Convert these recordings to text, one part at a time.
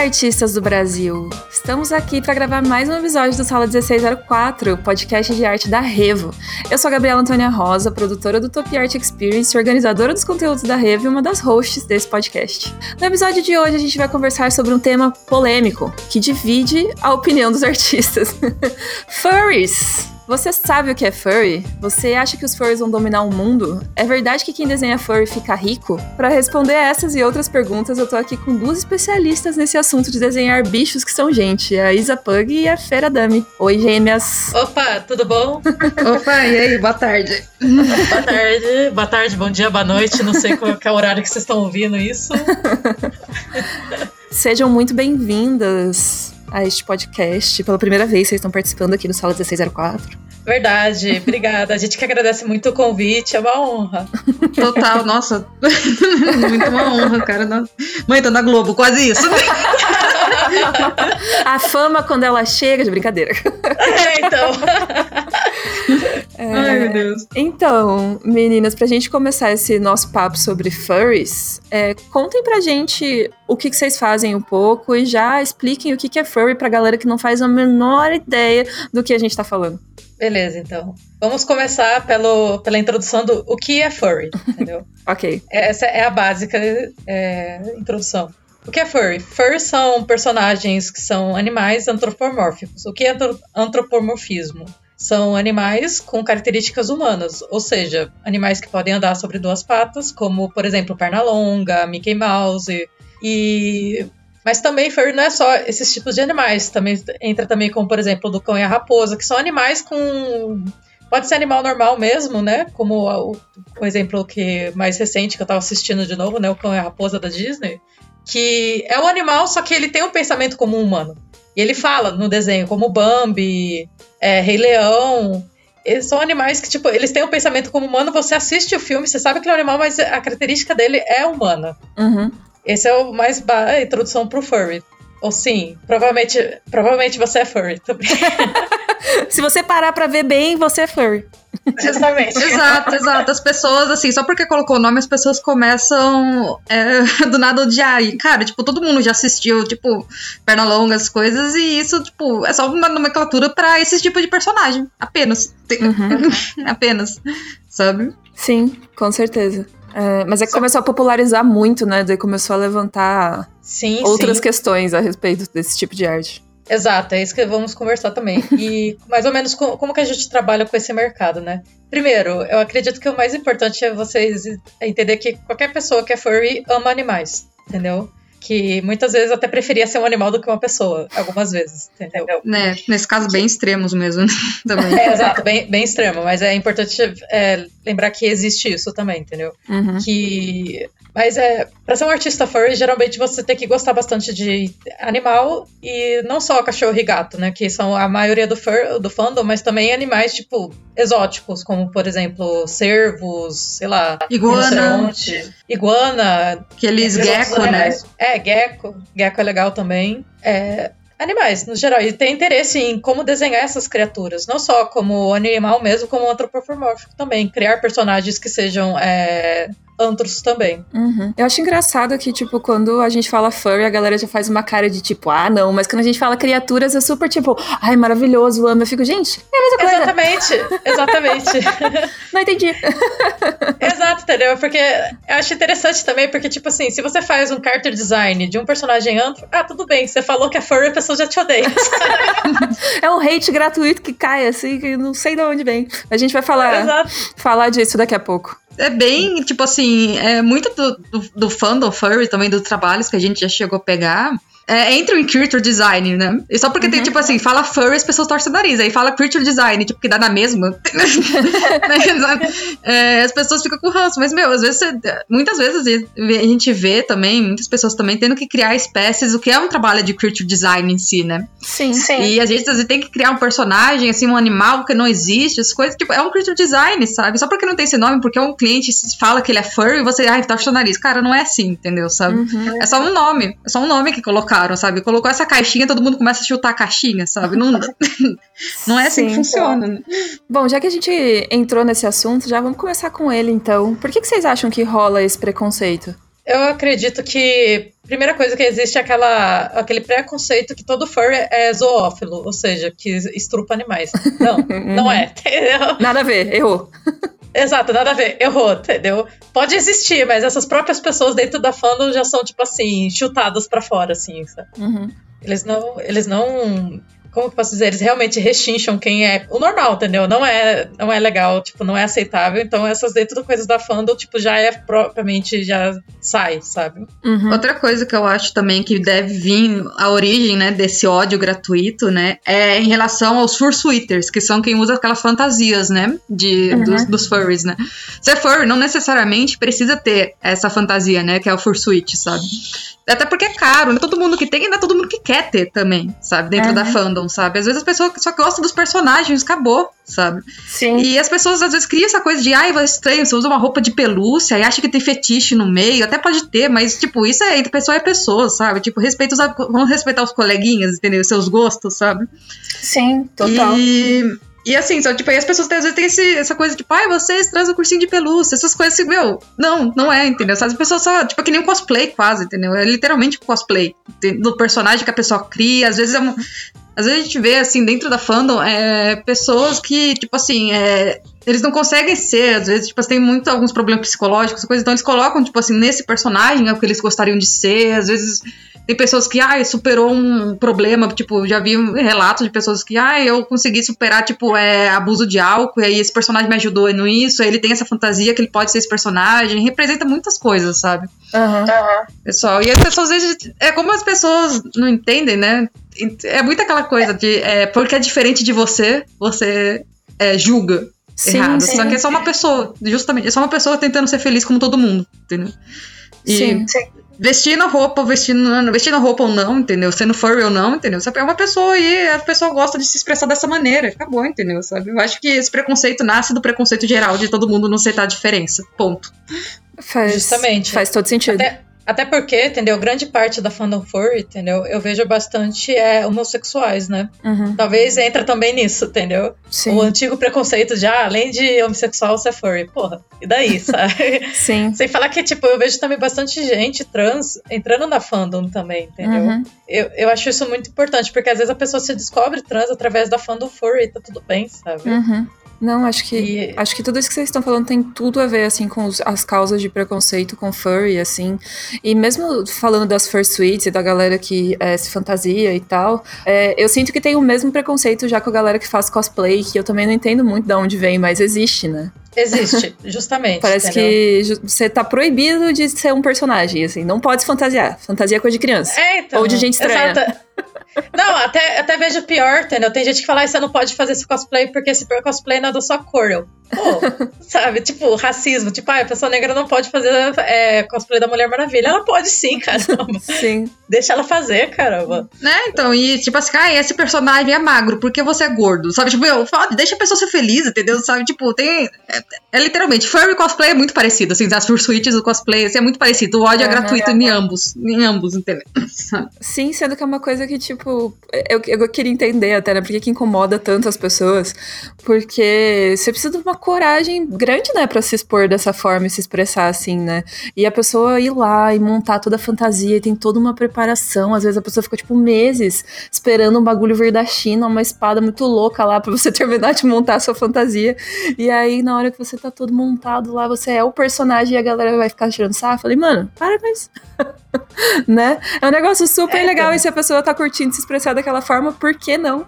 artistas do Brasil! Estamos aqui para gravar mais um episódio do Sala 1604, podcast de arte da Revo. Eu sou a Gabriela Antônia Rosa, produtora do Top Art Experience, organizadora dos conteúdos da Revo e uma das hosts desse podcast. No episódio de hoje, a gente vai conversar sobre um tema polêmico que divide a opinião dos artistas: furries! Você sabe o que é furry? Você acha que os furries vão dominar o mundo? É verdade que quem desenha furry fica rico? Para responder essas e outras perguntas, eu tô aqui com duas especialistas nesse assunto de desenhar bichos que são gente, a Isa Pug e a Fera Dami. Oi, gêmeas. Opa, tudo bom? Opa, e aí, boa tarde. boa tarde, boa tarde, bom dia, boa noite, não sei qual é o horário que vocês estão ouvindo isso. Sejam muito bem-vindas a este podcast. Pela primeira vez, vocês estão participando aqui no Sala 1604. Verdade, obrigada. A gente que agradece muito o convite, é uma honra. Total, nossa, muito uma honra, cara. Mãe, tô na Globo, quase isso. a fama, quando ela chega, de brincadeira. É, então. É, Ai, meu Deus. Então, meninas, pra gente começar esse nosso papo sobre furries, é, contem pra gente o que, que, vocês fazem um pouco e já expliquem o que, que é furry pra galera que não faz a menor ideia do que a gente tá falando. Beleza, então. Vamos começar pelo, pela introdução do o que é furry, entendeu? ok. Essa é a básica é, introdução. O que é furry? Furry são personagens que são animais antropomórficos. O que é antropomorfismo? São animais com características humanas, ou seja, animais que podem andar sobre duas patas, como, por exemplo, Pernalonga, Mickey Mouse, e... Mas também furry não é só esses tipos de animais, também entra também como, por exemplo, do cão e a raposa, que são animais com... Pode ser animal normal mesmo, né? Como o, o exemplo que mais recente que eu tava assistindo de novo, né? O cão e a raposa da Disney. Que é um animal, só que ele tem um pensamento como um humano. E ele fala no desenho, como Bambi, é, Rei Leão. Eles são animais que, tipo, eles têm um pensamento como humano. Você assiste o filme, você sabe que ele é um animal, mas a característica dele é humana. Uhum. Esse é o mais a introdução pro furry. Ou sim, provavelmente, provavelmente você é furry também. Se você parar pra ver bem, você é furry. Justamente. exato, exato. As pessoas, assim, só porque colocou o nome, as pessoas começam é, do nada odiar. E, cara, tipo, todo mundo já assistiu, tipo, perna longa, as coisas, e isso, tipo, é só uma nomenclatura pra esse tipo de personagem. Apenas. Uhum. Apenas. Sabe? Sim, com certeza. É, mas é que começou a popularizar muito, né? Daí começou a levantar sim, outras sim. questões a respeito desse tipo de arte. Exato, é isso que vamos conversar também. E mais ou menos como, como que a gente trabalha com esse mercado, né? Primeiro, eu acredito que o mais importante é vocês entender que qualquer pessoa que é furry ama animais, entendeu? que muitas vezes até preferia ser um animal do que uma pessoa, algumas vezes, entendeu? Né, nesse caso bem extremos mesmo, também. É, exato, bem, bem extremo, mas é importante é, lembrar que existe isso também, entendeu? Uhum. Que mas é, para ser um artista furry, geralmente você tem que gostar bastante de animal e não só cachorro e gato, né? Que são a maioria do, fur, do fandom, mas também animais, tipo, exóticos, como, por exemplo, cervos, sei lá, iguana. Iguana. Aqueles gecko, né? É, gecko. Gecko é legal também. É, animais, no geral, e tem interesse em como desenhar essas criaturas, não só como animal mesmo, como antropomórfico também, criar personagens que sejam é, antros também. Uhum. Eu acho engraçado que, tipo, quando a gente fala furry, a galera já faz uma cara de tipo, ah, não, mas quando a gente fala criaturas, é super tipo, ai, maravilhoso, amo. Eu fico, gente, é a mesma coisa. Exatamente, exatamente. não entendi. Exato, entendeu? Porque eu acho interessante também, porque, tipo assim, se você faz um character design de um personagem antro, ah, tudo bem, você falou que é furry, a pessoa já te odeia. é um hate gratuito que cai, assim, que não sei de onde vem. A gente vai falar, Exato. falar disso daqui a pouco é bem, tipo assim, é muito do, do, do fandom furry também, dos trabalhos que a gente já chegou a pegar é, entram em creature design, né? E só porque uhum. tem, tipo assim, fala furry, as pessoas torcem o nariz. Aí fala creature design, tipo, que dá na mesma. é, as pessoas ficam com ranço. Mas, meu, às vezes, muitas vezes a gente vê também, muitas pessoas também tendo que criar espécies, o que é um trabalho de creature design em si, né? Sim, sim. E a gente às vezes tem que criar um personagem, assim, um animal que não existe, as coisas, tipo, é um creature design, sabe? Só porque não tem esse nome, porque um cliente fala que ele é furry, você, ai, torce o nariz. Cara, não é assim, entendeu? Sabe? Uhum. É só um nome. É só um nome que colocaram sabe? Colocou essa caixinha, todo mundo começa a chutar a caixinha, sabe? Não, não é assim Sim, que funciona. Né? Bom, já que a gente entrou nesse assunto, já vamos começar com ele então. Por que, que vocês acham que rola esse preconceito? Eu acredito que a primeira coisa que existe é aquela, aquele preconceito que todo furry é zoófilo, ou seja, que estrupa animais. Não, não é, entendeu? Nada a ver, errou. Exato, nada a ver, errou, entendeu? Pode existir, mas essas próprias pessoas dentro da fandom já são, tipo assim, chutadas para fora, assim, sabe? Uhum. Eles não. Eles não como que eu posso dizer? Eles realmente rechincham quem é o normal, entendeu? Não é, não é legal, tipo, não é aceitável. Então, essas dentro do coisas da fandom, tipo, já é propriamente, já sai, sabe? Uhum. Outra coisa que eu acho também que deve vir a origem, né, desse ódio gratuito, né, é em relação aos fursuiters, que são quem usa aquelas fantasias, né, de, uhum. dos, dos furries, né. Ser furry não necessariamente precisa ter essa fantasia, né, que é o fursuit, sabe? Até porque é caro, não é todo mundo que tem e não é todo mundo que quer ter também, sabe? Dentro uhum. da fandom, sabe? Às vezes as pessoas só gostam dos personagens, acabou, sabe? Sim. E as pessoas às vezes criam essa coisa de, ai, vai estranho, você usa uma roupa de pelúcia e acha que tem fetiche no meio, até pode ter, mas, tipo, isso é entre pessoa e pessoa, sabe? Tipo, respeita os, vamos respeitar os coleguinhas, entendeu? Seus gostos, sabe? Sim, total. E e assim, só, tipo, aí as pessoas às vezes têm esse, essa coisa, tipo, ai, vocês trazem o cursinho de pelúcia, essas coisas assim, meu, não, não é, entendeu? As pessoas só, tipo, é que nem um cosplay quase, entendeu? É literalmente um cosplay do personagem que a pessoa cria, às vezes é um, às vezes a gente vê, assim, dentro da fandom, é, pessoas que, tipo assim, é, eles não conseguem ser, às vezes, tipo, tem muito alguns problemas psicológicos, coisas, então eles colocam, tipo assim, nesse personagem é o que eles gostariam de ser, às vezes tem pessoas que, ai, superou um problema, tipo, já vi relatos de pessoas que, ai, eu consegui superar, tipo, é, abuso de álcool, e aí esse personagem me ajudou nisso, aí ele tem essa fantasia que ele pode ser esse personagem, representa muitas coisas, sabe? Uhum. Pessoal, e as pessoas, às vezes, é como as pessoas não entendem, né? É muito aquela coisa de, é, porque é diferente de você, você é, julga. Sim, errado. Sim, Só que é só uma pessoa, justamente, é só uma pessoa tentando ser feliz como todo mundo, entendeu? E, sim, sim vestindo roupa, vestindo, vestindo roupa ou não, entendeu? Sendo furry ou não, entendeu? Você é uma pessoa e a pessoa gosta de se expressar dessa maneira. Acabou, entendeu? Sabe? Eu acho que esse preconceito nasce do preconceito geral de todo mundo não aceitar a diferença. Ponto. Faz, Justamente. Faz todo sentido. Até, até porque, entendeu? Grande parte da fandom furry, entendeu? Eu vejo bastante é, homossexuais, né? Uhum. Talvez entra também nisso, entendeu? Sim. O antigo preconceito de, ah, além de homossexual, você é furry. Porra, e daí, sabe? Sim. Sem falar que, tipo, eu vejo também bastante gente trans entrando na fandom também, entendeu? Uhum. Eu, eu acho isso muito importante, porque às vezes a pessoa se descobre trans através da fandom furry, tá tudo bem, sabe? Uhum. Não, acho que e... acho que tudo isso que vocês estão falando tem tudo a ver assim com os, as causas de preconceito com furry, assim. E mesmo falando das fursuits e da galera que é, se fantasia e tal, é, eu sinto que tem o mesmo preconceito já com a galera que faz cosplay, que eu também não entendo muito de onde vem, mas existe, né? Existe, justamente. Parece entendeu? que você tá proibido de ser um personagem, assim. Não pode se fantasiar. Fantasia é coisa de criança. É, então, ou de gente estranha. Exato. Não, até, até vejo pior, entendeu? Tem gente que fala, ah, você não pode fazer esse cosplay porque esse cosplay não é da sua cor. Eu, pô, sabe? Tipo, racismo. Tipo, ah, a pessoa negra não pode fazer é, cosplay da Mulher Maravilha. Ela pode sim, caramba. Sim. Deixa ela fazer, caramba. Né, então, e tipo assim, ah, esse personagem é magro porque você é gordo, sabe? Tipo, eu falo, deixa a pessoa ser feliz, entendeu? Sabe? Tipo, tem. É, é literalmente, furry cosplay é muito parecido, assim, as fursuites do cosplay, assim, é muito parecido. O ódio é, é gratuito é, em ambos, em ambos, entendeu? Sim, sendo que é uma coisa que, tipo, eu, eu queria entender até, né? Por que, que incomoda tanto as pessoas? Porque você precisa de uma coragem grande, né, pra se expor dessa forma e se expressar assim, né? E a pessoa ir lá e montar toda a fantasia, e tem toda uma preparação. Às vezes a pessoa fica, tipo, meses esperando um bagulho vir da China, uma espada muito louca lá pra você terminar de montar a sua fantasia. E aí, na hora que você tá todo montado lá, você é o personagem e a galera vai ficar tirando sarro. Falei, mano, para com isso. né? É um negócio super é, legal então. e se a pessoa tá curtindo se expressar daquela forma, por que não?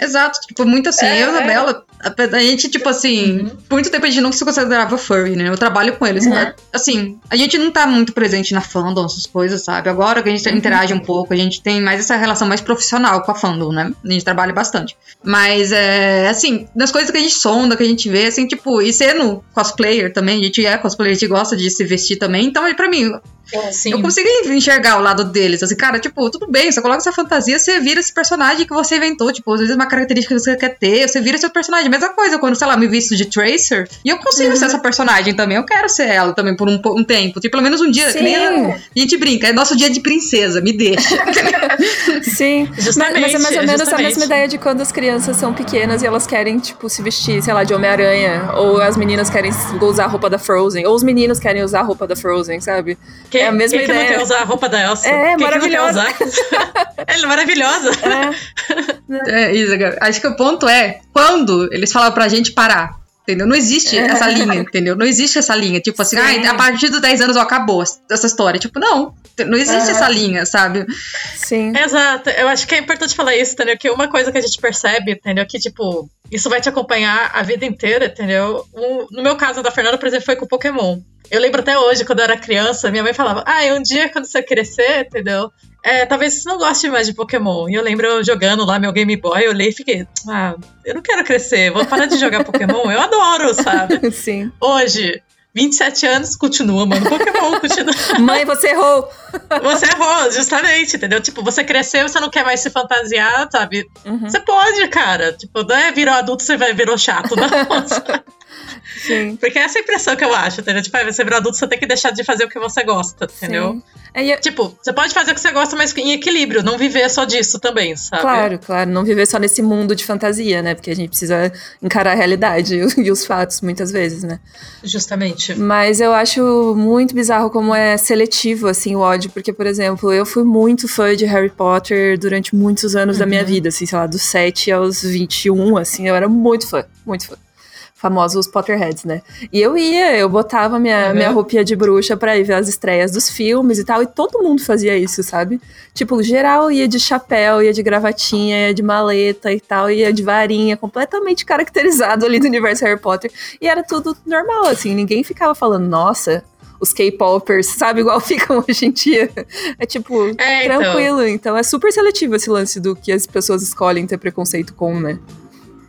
Exato, tipo, muito assim, é, eu e a Isabela, a gente, tipo assim, uhum. por muito tempo a gente não se considerava furry, né? Eu trabalho com eles. Uhum. Né? Assim, a gente não tá muito presente na fandom, essas coisas, sabe? Agora que a gente uhum. interage um pouco, a gente tem mais essa relação mais profissional com a fandom, né? A gente trabalha bastante. Mas, é, assim, das coisas que a gente sonda, que a gente vê, assim, tipo, e sendo cosplayer também, a gente é cosplayer, a gente gosta de se vestir também. Então, pra mim, Sim. Eu consegui enxergar o lado deles. Assim, cara, tipo, tudo bem, você coloca essa fantasia, você vira esse personagem que você inventou. Tipo, às vezes uma característica que você quer ter, você vira seu personagem personagem. Mesma coisa, quando, sei lá, me visto de Tracer, e eu consigo uhum. ser essa personagem também. Eu quero ser ela também por um, um tempo. Tipo, pelo menos um dia. Sim. a gente brinca, é nosso dia de princesa, me deixa. Sim, justamente, mas, mas é mais ou menos justamente. a mesma ideia de quando as crianças são pequenas e elas querem, tipo, se vestir, sei lá, de Homem-Aranha. Ou as meninas querem usar a roupa da Frozen. Ou os meninos querem usar a roupa da Frozen, sabe? Quem, é a mesma quem ideia. Quem não quer usar a roupa da Elsa? É, quem maravilhosa. Ela é maravilhosa. É. é isso, acho que o ponto é quando eles falam pra gente parar. Entendeu? Não existe é. essa linha, entendeu? Não existe essa linha. Tipo assim, ah, a partir dos 10 anos ó, acabou essa história. Tipo, não. Não existe essa linha, sabe? Sim. Exato. Eu acho que é importante falar isso, entendeu? Que uma coisa que a gente percebe, entendeu? Que, tipo, isso vai te acompanhar a vida inteira, entendeu? no meu caso, da Fernanda, por exemplo, foi com o Pokémon. Eu lembro até hoje, quando eu era criança, minha mãe falava: Ah, um dia quando você crescer, entendeu? É, talvez você não goste mais de Pokémon. E eu lembro jogando lá meu Game Boy, eu olhei e fiquei, ah, eu não quero crescer, vou parar de jogar Pokémon. Eu adoro, sabe? Sim. Hoje, 27 anos, continua, mano. Pokémon continua. Mãe, você errou. Você errou, justamente, entendeu? Tipo, você cresceu, você não quer mais se fantasiar, sabe? Uhum. Você pode, cara. Tipo, não é virou adulto, você vai virou chato, não. Sim. Porque é essa impressão que eu acho, entendeu? Tipo, você virou adulto, você tem que deixar de fazer o que você gosta, entendeu? É, Tipo, você pode fazer o que você gosta, mas em equilíbrio, não viver só disso também, sabe? Claro, claro, não viver só nesse mundo de fantasia, né? Porque a gente precisa encarar a realidade e os fatos muitas vezes, né? Justamente. Mas eu acho muito bizarro como é seletivo, assim, o ódio, porque, por exemplo, eu fui muito fã de Harry Potter durante muitos anos uhum. da minha uhum. vida, assim, sei lá, dos 7 aos 21, assim, eu era muito fã, muito fã famosos Potterheads, né? E eu ia, eu botava minha, uhum. minha roupinha de bruxa pra ir ver as estreias dos filmes e tal, e todo mundo fazia isso, sabe? Tipo, geral ia de chapéu, ia de gravatinha, ia de maleta e tal, ia de varinha, completamente caracterizado ali do universo Harry Potter. E era tudo normal, assim, ninguém ficava falando, nossa, os K-popers, sabe? Igual ficam hoje em dia. É tipo, é, então. tranquilo. Então. então é super seletivo esse lance do que as pessoas escolhem ter preconceito com, né?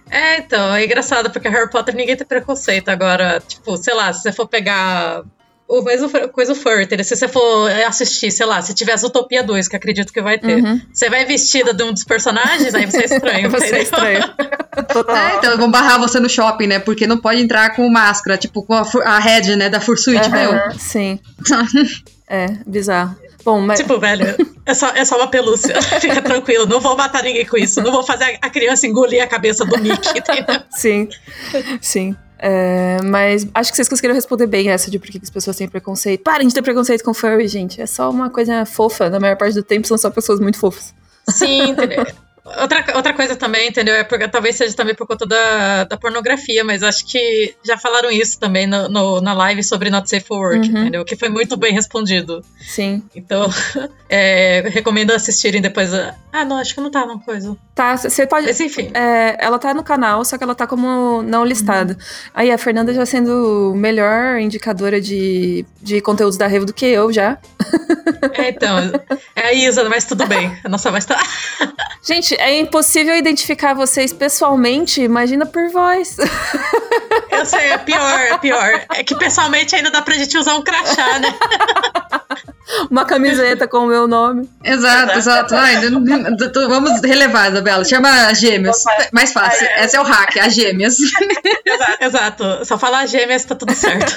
É, então, é engraçado, porque Harry Potter ninguém tem preconceito. Agora, tipo, sei lá, se você for pegar o mesmo coisa furter, se você for assistir, sei lá, se tiver a Utopia 2, que acredito que vai ter, uhum. você vai vestida de um dos personagens, aí você é estranho. você é estranho. Total. É, então vão barrar você no shopping, né? Porque não pode entrar com máscara, tipo, com a, a head, né, da Fursuit, uhum, meu. Sim. é, bizarro. Bom, mas... Tipo, velho, é só, é só uma pelúcia. Fica tranquilo, não vou matar ninguém com isso. Não vou fazer a criança engolir a cabeça do Mickey, entendeu? Sim, sim. É, mas acho que vocês conseguiram responder bem essa de por que as pessoas têm preconceito. Parem de ter preconceito com furry, gente. É só uma coisa fofa. Na maior parte do tempo são só pessoas muito fofas. Sim, entendeu? Outra, outra coisa também, entendeu? É porque, talvez seja também por conta da, da pornografia, mas acho que já falaram isso também no, no na live sobre Not Safe for Work, uhum. entendeu? Que foi muito bem respondido. Sim. Então, é, recomendo assistirem depois. Ah, não, acho que não tá uma coisa. Tá, você pode. Mas enfim. É, ela tá no canal, só que ela tá como não listada. Uhum. Aí a Fernanda já sendo melhor indicadora de, de conteúdos da Revo do que eu já. É, então. É a Isa, mas tudo bem. A nossa voz tá. Gente, é impossível identificar vocês pessoalmente, imagina por voz. Eu sei, é pior, é pior. É que pessoalmente ainda dá pra gente usar um crachá, né? Uma camiseta com o meu nome. Exato, exato. Ai, vamos relevar, Isabela. Chama gêmeas. Mais fácil. Esse é o hack, as gêmeas. Exato, exato. Só falar gêmeas tá tudo certo.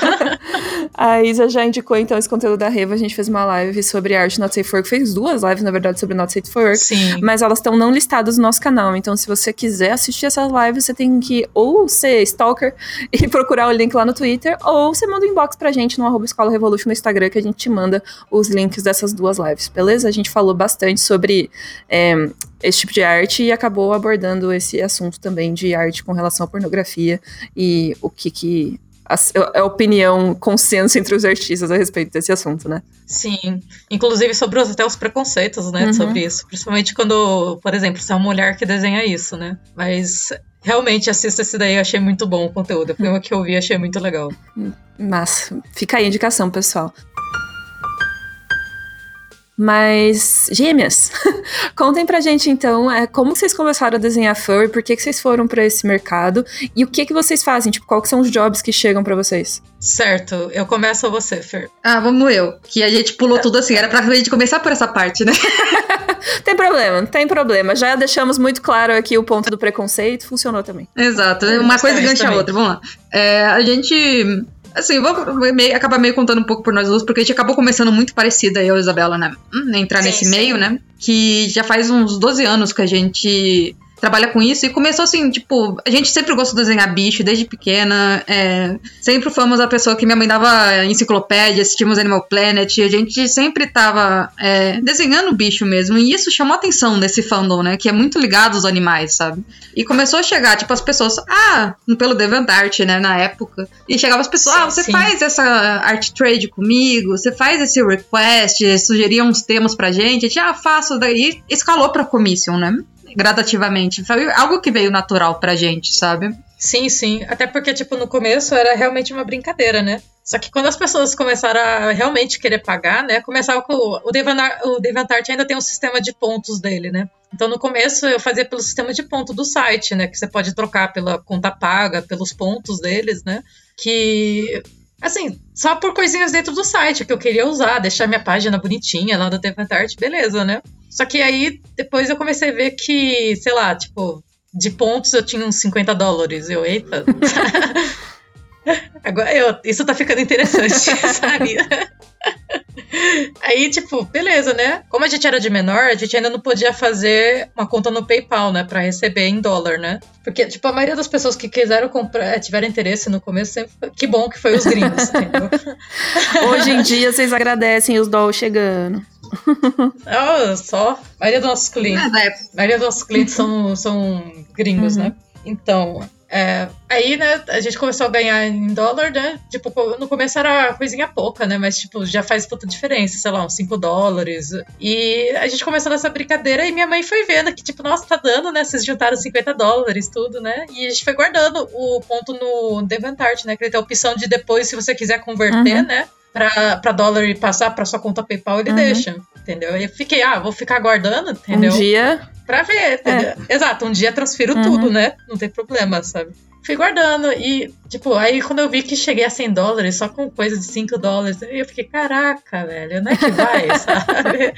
A Isa já indicou então esse conteúdo da Reva. A gente fez uma live sobre arte Not Safe for Work. Fez duas lives, na verdade, sobre Not Safe for Work. Sim. Mas elas estão não listadas no nosso canal. Então, se você quiser assistir essas lives, você tem que ou ser stalker e procurar o link lá no Twitter, ou você manda um inbox pra gente no arroba Escola Revolution no Instagram, que a gente te manda os links dessas duas lives, beleza? A gente falou bastante sobre é, esse tipo de arte e acabou abordando esse assunto também de arte com relação à pornografia e o que que a, a, opinião, consenso entre os artistas a respeito desse assunto, né? Sim, inclusive sobre os, até os preconceitos, né, uhum. sobre isso. Principalmente quando, por exemplo, se é uma mulher que desenha isso, né? Mas realmente assista esse daí, eu achei muito bom o conteúdo. Foi uma que eu vi, achei muito legal. Mas fica aí a indicação, pessoal. Mas, gêmeas, contem pra gente então é, como vocês começaram a desenhar furry, por que, que vocês foram para esse mercado e o que, que vocês fazem, tipo, quais são os jobs que chegam para vocês? Certo, eu começo você, Fer. Ah, vamos eu, que a gente pulou tudo assim, era pra gente começar por essa parte, né? tem problema, não tem problema. Já deixamos muito claro aqui o ponto do preconceito, funcionou também. Exato, uma coisa engancha a outra, vamos lá. É, a gente Assim, vou meio, acabar meio contando um pouco por nós duas, porque a gente acabou começando muito parecida, eu e a Isabela, né? Hum, entrar sim, nesse sim. meio, né? Que já faz uns 12 anos que a gente trabalha com isso. E começou assim, tipo, a gente sempre gostou de desenhar bicho desde pequena. É, sempre fomos a pessoa que minha mãe dava enciclopédia, assistimos Animal Planet. A gente sempre tava é, desenhando bicho mesmo. E isso chamou a atenção desse fandom, né? Que é muito ligado aos animais, sabe? E começou a chegar, tipo, as pessoas, ah, pelo DeviantArt, né, na época. E chegava as pessoas, ah, você sim. faz essa art trade comigo, você faz esse request, sugeria uns temas pra gente. A gente, ah, faço, daí escalou pra commission, né? Gradativamente. Foi algo que veio natural pra gente, sabe? Sim, sim. Até porque, tipo, no começo era realmente uma brincadeira, né? Só que quando as pessoas começaram a realmente querer pagar, né? Começava com. O Devantart ainda tem um sistema de pontos dele, né? Então no começo eu fazia pelo sistema de ponto do site, né? Que você pode trocar pela conta paga, pelos pontos deles, né? Que. Assim, só por coisinhas dentro do site que eu queria usar, deixar minha página bonitinha lá do Devantart, beleza, né? Só que aí depois eu comecei a ver que, sei lá, tipo, de pontos eu tinha uns 50 dólares. Eu, eita. Agora, eu, isso tá ficando interessante, sabe? Aí, tipo, beleza, né? Como a gente era de menor, a gente ainda não podia fazer uma conta no PayPal, né? Pra receber em dólar, né? Porque, tipo, a maioria das pessoas que quiseram comprar, tiveram interesse no começo, sempre, que bom que foi os gringos, entendeu? Hoje em dia, vocês agradecem os dólares chegando. Oh, só. A maioria dos nossos clientes. Ah, a maioria dos nossos clientes são, são gringos, uhum. né? Então, é, aí, né, a gente começou a ganhar em dólar, né? Tipo, no começo era coisinha pouca, né? Mas, tipo, já faz puta diferença, sei lá, uns 5 dólares. E a gente começou nessa brincadeira e minha mãe foi vendo que, tipo, nossa, tá dando, né? Vocês juntaram 50 dólares, tudo, né? E a gente foi guardando o ponto no Devantart, né? Que ele tem a opção de depois, se você quiser converter, uhum. né? Para dólar e passar para sua conta PayPal, ele uhum. deixa, entendeu? E eu fiquei, ah, vou ficar guardando, entendeu? Um dia. Pra ver, entendeu? É. Exato, um dia transfiro uhum. tudo, né? Não tem problema, sabe? Fui guardando e, tipo, aí quando eu vi que cheguei a 100 dólares só com coisa de 5 dólares, eu fiquei, caraca, velho, onde é que vai, sabe?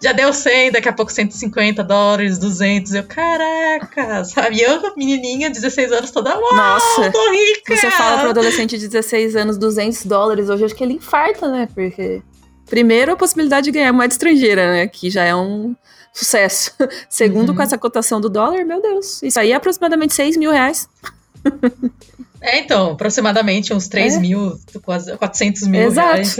Já deu 100, daqui a pouco 150 dólares, 200. Eu, caraca, sabe? Eu, menininha, 16 anos, toda, uau, Nossa, tô rica! Você fala pro adolescente de 16 anos, 200 dólares, hoje acho que ele infarta, né? Porque, primeiro, a possibilidade de ganhar moeda estrangeira, né? Que já é um sucesso. Segundo, uhum. com essa cotação do dólar, meu Deus, isso aí é aproximadamente 6 mil reais. É, então, aproximadamente uns 3 é. mil, quase 400 mil Exato. reais.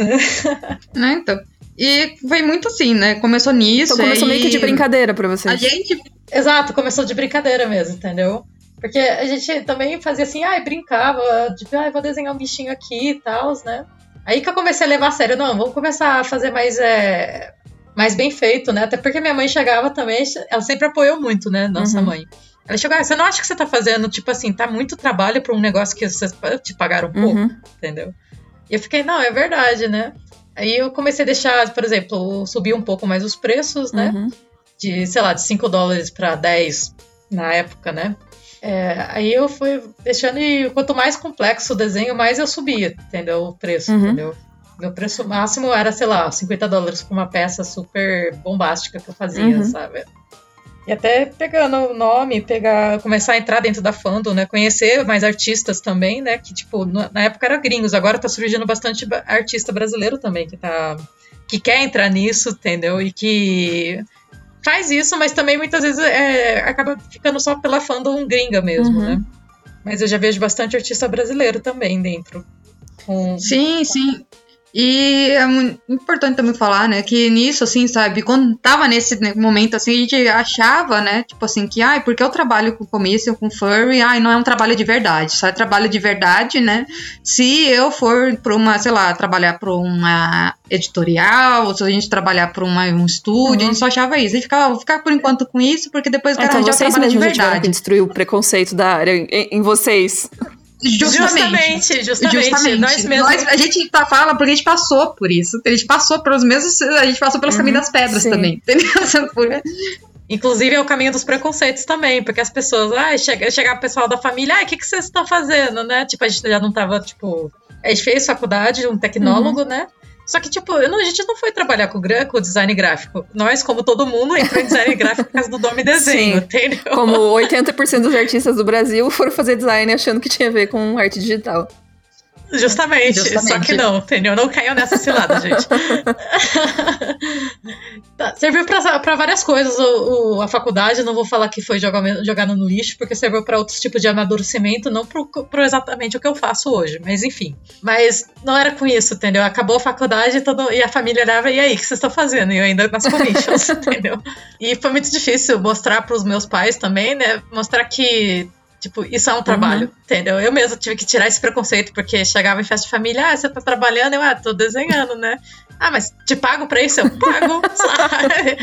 Né? então, e foi muito assim, né? Começou nisso. Então começou aí... meio que de brincadeira pra vocês. A gente. Exato, começou de brincadeira mesmo, entendeu? Porque a gente também fazia assim, ai, brincava, tipo, ai, vou desenhar um bichinho aqui e tal, né? Aí que eu comecei a levar a sério, não, vamos começar a fazer mais, é, mais bem feito, né? Até porque minha mãe chegava também, ela sempre apoiou muito, né? Nossa uhum. mãe. Ela chegou, ah, você não acha que você tá fazendo, tipo assim, tá muito trabalho pra um negócio que vocês te pagaram pouco, uhum. entendeu? E eu fiquei, não, é verdade, né? Aí eu comecei a deixar, por exemplo, subir um pouco mais os preços, né? Uhum. De, sei lá, de 5 dólares para 10 na época, né? É, aí eu fui deixando e quanto mais complexo o desenho, mais eu subia, entendeu? O preço, uhum. entendeu? Meu preço máximo era, sei lá, 50 dólares por uma peça super bombástica que eu fazia, uhum. sabe? E até pegando o nome, pegar, começar a entrar dentro da fandom, né? Conhecer mais artistas também, né? Que, tipo, na época era gringos, agora tá surgindo bastante artista brasileiro também, que tá. que quer entrar nisso, entendeu? E que faz isso, mas também muitas vezes é, acaba ficando só pela fandom gringa mesmo, uhum. né? Mas eu já vejo bastante artista brasileiro também dentro. Com... Sim, sim. E é importante também falar, né, que nisso, assim, sabe, quando tava nesse momento, assim, a gente achava, né, tipo assim, que, ai, porque eu trabalho com comício, com furry, ai, não é um trabalho de verdade, só é trabalho de verdade, né, se eu for pra uma, sei lá, trabalhar pra uma editorial, ou se a gente trabalhar pra uma, um estúdio, uhum. a gente só achava isso, a gente ficava, vou ficar por enquanto com isso, porque depois eu quero então, vocês trabalho de verdade. que destruir o preconceito da área em, em vocês. Justamente, justamente. justamente. Nós mesmos. Nós, a gente tá, fala porque a gente passou por isso. A gente passou pelos mesmos. A gente passou pelos uhum, caminhos das pedras sim. também. Entendeu? Inclusive é o caminho dos preconceitos também, porque as pessoas, ah, chega, chega o pessoal da família, ah, o que, que vocês estão fazendo, né? Tipo, a gente já não tava, tipo. A gente fez faculdade, um tecnólogo, uhum. né? Só que, tipo, não, a gente não foi trabalhar com, com design gráfico. Nós, como todo mundo, entrou em design gráfico por causa do nome desenho, Sim. entendeu? Como 80% dos artistas do Brasil foram fazer design achando que tinha a ver com arte digital. Justamente, Justamente, só que não, entendeu? Não caiu nessa cilada, gente. tá, serviu pra várias coisas o, o, a faculdade, não vou falar que foi jogar, no lixo, porque serviu para outros tipos de amadurecimento, não pro, pro, exatamente o que eu faço hoje, mas enfim. Mas não era com isso, entendeu? Acabou a faculdade todo, e a família olhava, e aí, o que vocês estão fazendo? E eu ainda nas commissions, entendeu? E foi muito difícil mostrar pros meus pais também, né? Mostrar que Tipo, isso é um trabalho, uhum. entendeu? Eu mesma tive que tirar esse preconceito, porque chegava em festa de família, ah, você tá trabalhando? Eu, ah, tô desenhando, né? Ah, mas te pago pra isso? Eu pago, sabe?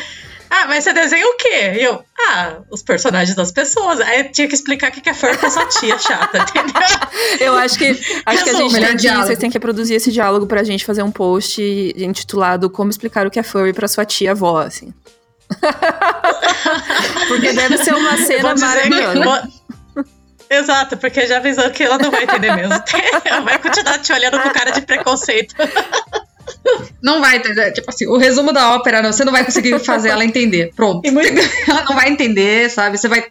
Ah, mas você desenha o quê? E eu, ah, os personagens das pessoas. Aí eu tinha que explicar o que é fur pra essa tia chata, entendeu? Eu acho que, acho que a gente tem que, vocês têm que produzir esse diálogo pra gente fazer um post intitulado Como explicar o que é furry pra sua tia avó, assim. Porque deve ser uma cena maravilhosa. Exato, porque já avisou que ela não vai entender mesmo. ela vai continuar te olhando com cara de preconceito. Não vai entender. Tipo assim, o resumo da ópera, não, você não vai conseguir fazer ela entender. Pronto. Muito... Ela não vai entender, sabe? Você, vai,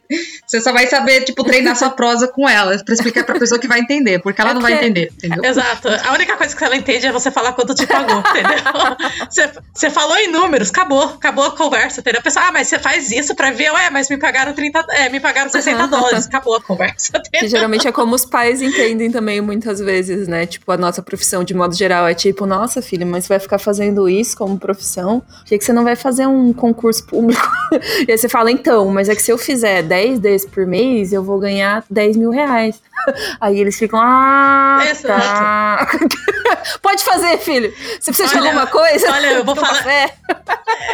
você só vai saber, tipo, treinar sua prosa com ela pra explicar pra pessoa que vai entender, porque ela é não vai entender, entendeu? Exato. A única coisa que ela entende é você falar quanto te pagou, entendeu? Você, você falou em números, acabou, acabou a conversa, entendeu? A pessoa, ah, mas você faz isso pra ver, ué, mas me pagaram 30, é, me pagaram 60 dólares, acabou a conversa. Entendeu? Que geralmente é como os pais entendem também muitas vezes, né? Tipo, a nossa profissão de modo geral é tipo, nossa, filha, mas você vai ficar fazendo isso como profissão, por que você não vai fazer um concurso público? e aí você fala, então, mas é que se eu fizer 10 desses por mês, eu vou ganhar 10 mil reais. Aí eles ficam, ah, tá. Pode fazer, filho. Você precisa olha, de alguma coisa? Olha, eu vou falar. Café.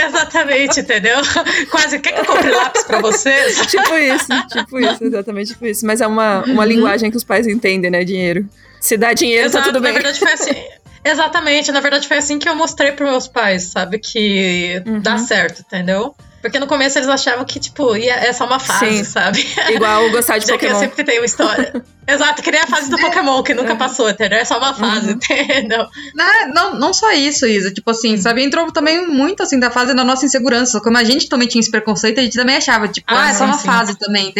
Exatamente, entendeu? Quase, quer que eu compre lápis pra vocês? tipo isso, tipo isso, exatamente tipo isso. Mas é uma, uma uhum. linguagem que os pais entendem, né? Dinheiro. Se dá dinheiro, tá Exato, tá tudo bem. Na verdade, foi assim. Exatamente, na verdade foi assim que eu mostrei pros meus pais, sabe? Que uhum. dá certo, entendeu? Porque no começo eles achavam que, tipo, ia, é só uma fase, Sim. sabe? Igual gostar de Já Pokémon. Que eu sempre tem uma história. Exato, que nem a fase do Pokémon, que nunca passou, entendeu? É só uma fase, uhum. entendeu? Não, não, não só isso, Isa. Tipo assim, sabe? Entrou também muito, assim, da fase da nossa insegurança. Como a gente também tinha esse preconceito, a gente também achava, tipo, ah, ah é só uma sim. fase também.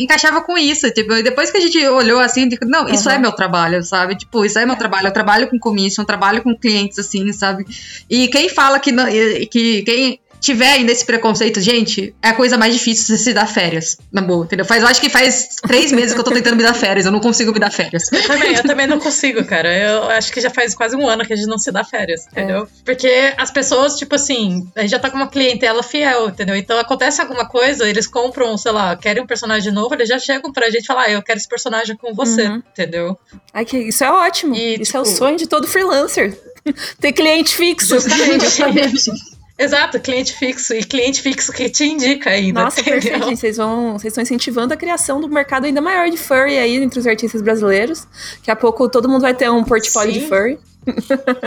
encaixava com isso, tipo, e depois que a gente olhou assim, tipo, não, isso uhum. é meu trabalho, sabe? Tipo, isso é meu trabalho. Eu trabalho com comissão, trabalho com clientes, assim, sabe? E quem fala que, não, que quem tiver ainda esse preconceito, gente, é a coisa mais difícil você se dar férias, na boa, entendeu? Faz, eu acho que faz três meses que eu tô tentando me dar férias, eu não consigo me dar férias. Eu também, eu também não consigo, cara. Eu acho que já faz quase um ano que a gente não se dá férias, entendeu? É. Porque as pessoas, tipo assim, a gente já tá com uma clientela fiel, entendeu? Então acontece alguma coisa, eles compram, sei lá, querem um personagem novo, eles já chegam pra gente falar, ah, eu quero esse personagem com você, uhum. entendeu? Ai, que, isso é ótimo. E, isso tipo, é o tipo, sonho de todo freelancer. Ter cliente fixo. Justamente. Exato, cliente fixo. E cliente fixo que te indica ainda. Nossa, entendeu? perfeito. Vocês, vão, vocês estão incentivando a criação do mercado ainda maior de furry aí entre os artistas brasileiros. Daqui a pouco todo mundo vai ter um portfólio Sim. de furry.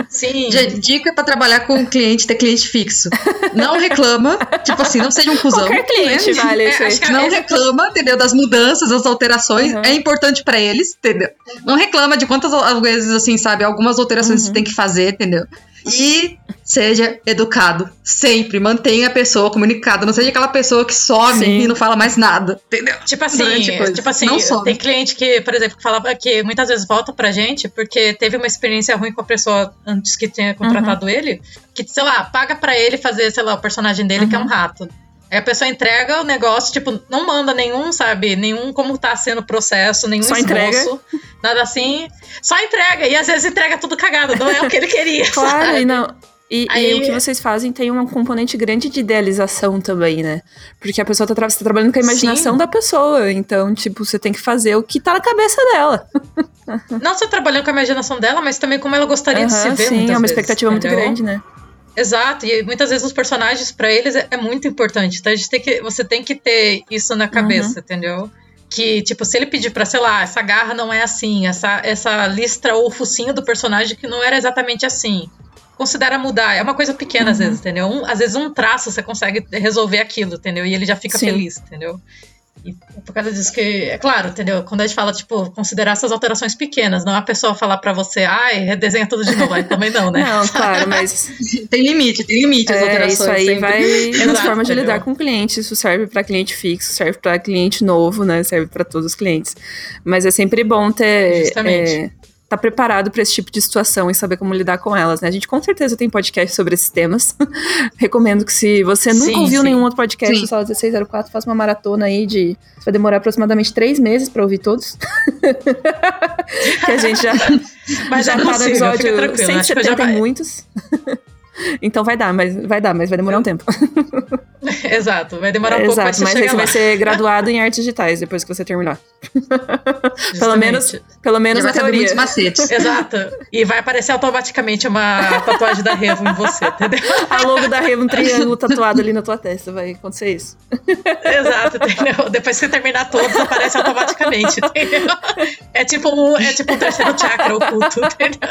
Sim. Dica para trabalhar com cliente, ter cliente fixo. Não reclama, tipo assim, não seja um cuzão. Qualquer cliente né? vale isso aí. Não reclama, entendeu? Das mudanças, das alterações. Uhum. É importante para eles, entendeu? Não reclama de quantas vezes, assim, sabe, algumas alterações uhum. você tem que fazer, entendeu? E seja educado. Sempre. Mantenha a pessoa comunicada. Não seja aquela pessoa que some Sim. e não fala mais nada. Entendeu? Tipo assim, tipo assim, não tem cliente que, por exemplo, que falava que muitas vezes volta pra gente porque teve uma experiência ruim com a pessoa antes que tenha contratado uhum. ele. Que, sei lá, paga pra ele fazer, sei lá, o personagem dele, uhum. que é um uhum. rato. A pessoa entrega o negócio, tipo, não manda nenhum, sabe, nenhum como tá sendo o processo, nenhum Só esboço, entrega. nada assim. Só entrega. E às vezes entrega tudo cagado, não é o que ele queria. Claro, sabe? e não. E, Aí... e, o que vocês fazem tem um componente grande de idealização também, né? Porque a pessoa tá, tra tá trabalhando com a imaginação Sim. da pessoa. Então, tipo, você tem que fazer o que tá na cabeça dela. Não só trabalhando com a imaginação dela, mas também como ela gostaria uhum, de se ver. Sim, é uma expectativa muito grande, né? Exato, e muitas vezes os personagens para eles é, é, muito importante. Então a gente tem que, você tem que ter isso na cabeça, uhum. entendeu? que, tipo, se ele pedir pra, sei lá, essa garra não é assim, essa, essa listra ou focinho do personagem que não era exatamente assim. Considera mudar. É uma coisa pequena, uhum. às vezes, entendeu? Um, às vezes um traço você consegue resolver aquilo, entendeu? E ele já fica Sim. feliz, entendeu? E por causa disso que, é claro, entendeu? Quando a gente fala, tipo, considerar essas alterações pequenas, não é a pessoa falar para você, ai, redesenha tudo de novo, aí também não, né? Não, claro, mas. tem limite, tem limite as é, alterações. Isso aí sempre. vai nas formas de lidar com o cliente. Isso serve para cliente fixo, serve para cliente novo, né? Serve para todos os clientes. Mas é sempre bom ter. Justamente. É, tá preparado para esse tipo de situação e saber como lidar com elas, né? A gente com certeza tem podcast sobre esses temas. Recomendo que se você nunca sim, ouviu sim. nenhum outro podcast sim. do Sala 1604, faça uma maratona aí de. Vai demorar aproximadamente três meses para ouvir todos. que a gente já. Mas já é tá no episódio 170 e muitos. Então vai dar, mas vai dar, mas vai demorar um tempo. Exato, vai demorar um é, pouco Exato, mas aí você vai ser graduado em artes digitais depois que você terminar. pelo menos, pelo menos na teoria. Macetes. Exato. E vai aparecer automaticamente uma tatuagem da Revo em você, entendeu? A logo da Revo, um triângulo tatuado ali na tua testa, vai acontecer isso. Exato, entendeu? Depois que você terminar todos, aparece automaticamente, entendeu? É tipo um, é tipo um terceiro chakra oculto, entendeu?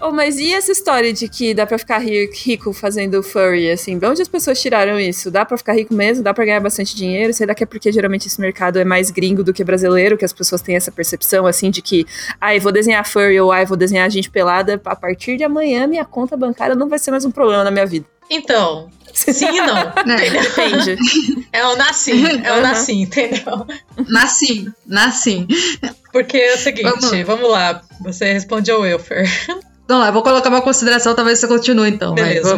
Oh, mas e essa história de que dá pra ficar rico fazendo furry, assim? De onde as pessoas tiraram isso? Dá pra ficar rico mesmo? Dá pra ganhar bastante dinheiro? Sei lá que é porque geralmente esse mercado é mais gringo do que brasileiro, que as pessoas têm essa percepção, assim, de que, ai, ah, vou desenhar furry ou ai, ah, vou desenhar gente pelada, a partir de amanhã minha conta bancária não vai ser mais um problema na minha vida. Então, Sim e não. É, depende. É o nasci, é o nasci, entendeu? Nasci, nasci. Porque é o seguinte, vamos, vamos lá, você responde ao Wilfer. Não, eu vou colocar uma consideração, talvez você continue então. Beleza.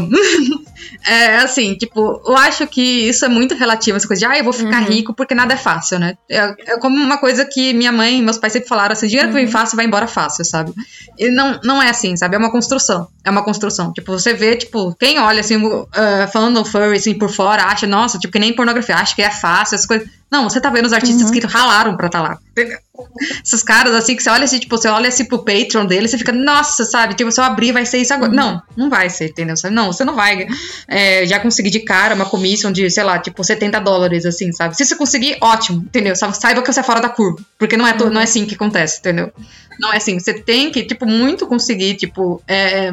é assim, tipo, eu acho que isso é muito relativo, essa coisa de, ah, eu vou ficar uhum. rico porque nada é fácil, né? É, é, como uma coisa que minha mãe e meus pais sempre falaram assim: dinheiro uhum. que vem uhum. fácil vai embora fácil, sabe? E não, não é assim, sabe? É uma construção. É uma construção. Tipo, você vê, tipo, quem olha assim, uh, falando furry assim por fora, acha, nossa, tipo, que nem pornografia, acha que é fácil, essas coisas. Não, você tá vendo os artistas uhum. que ralaram pra estar tá lá. Esses caras, assim, que você olha assim, tipo, você olha assim pro Patreon dele, você fica, nossa, sabe? Tipo, se eu abrir, vai ser isso agora. Uhum. Não, não vai ser, entendeu? Não, você não vai é, já conseguir de cara uma comissão de, sei lá, tipo, 70 dólares, assim, sabe? Se você conseguir, ótimo, entendeu? Saiba que você é fora da curva. Porque não é, uhum. não é assim que acontece, entendeu? Não é assim. Você tem que, tipo, muito conseguir, tipo, é,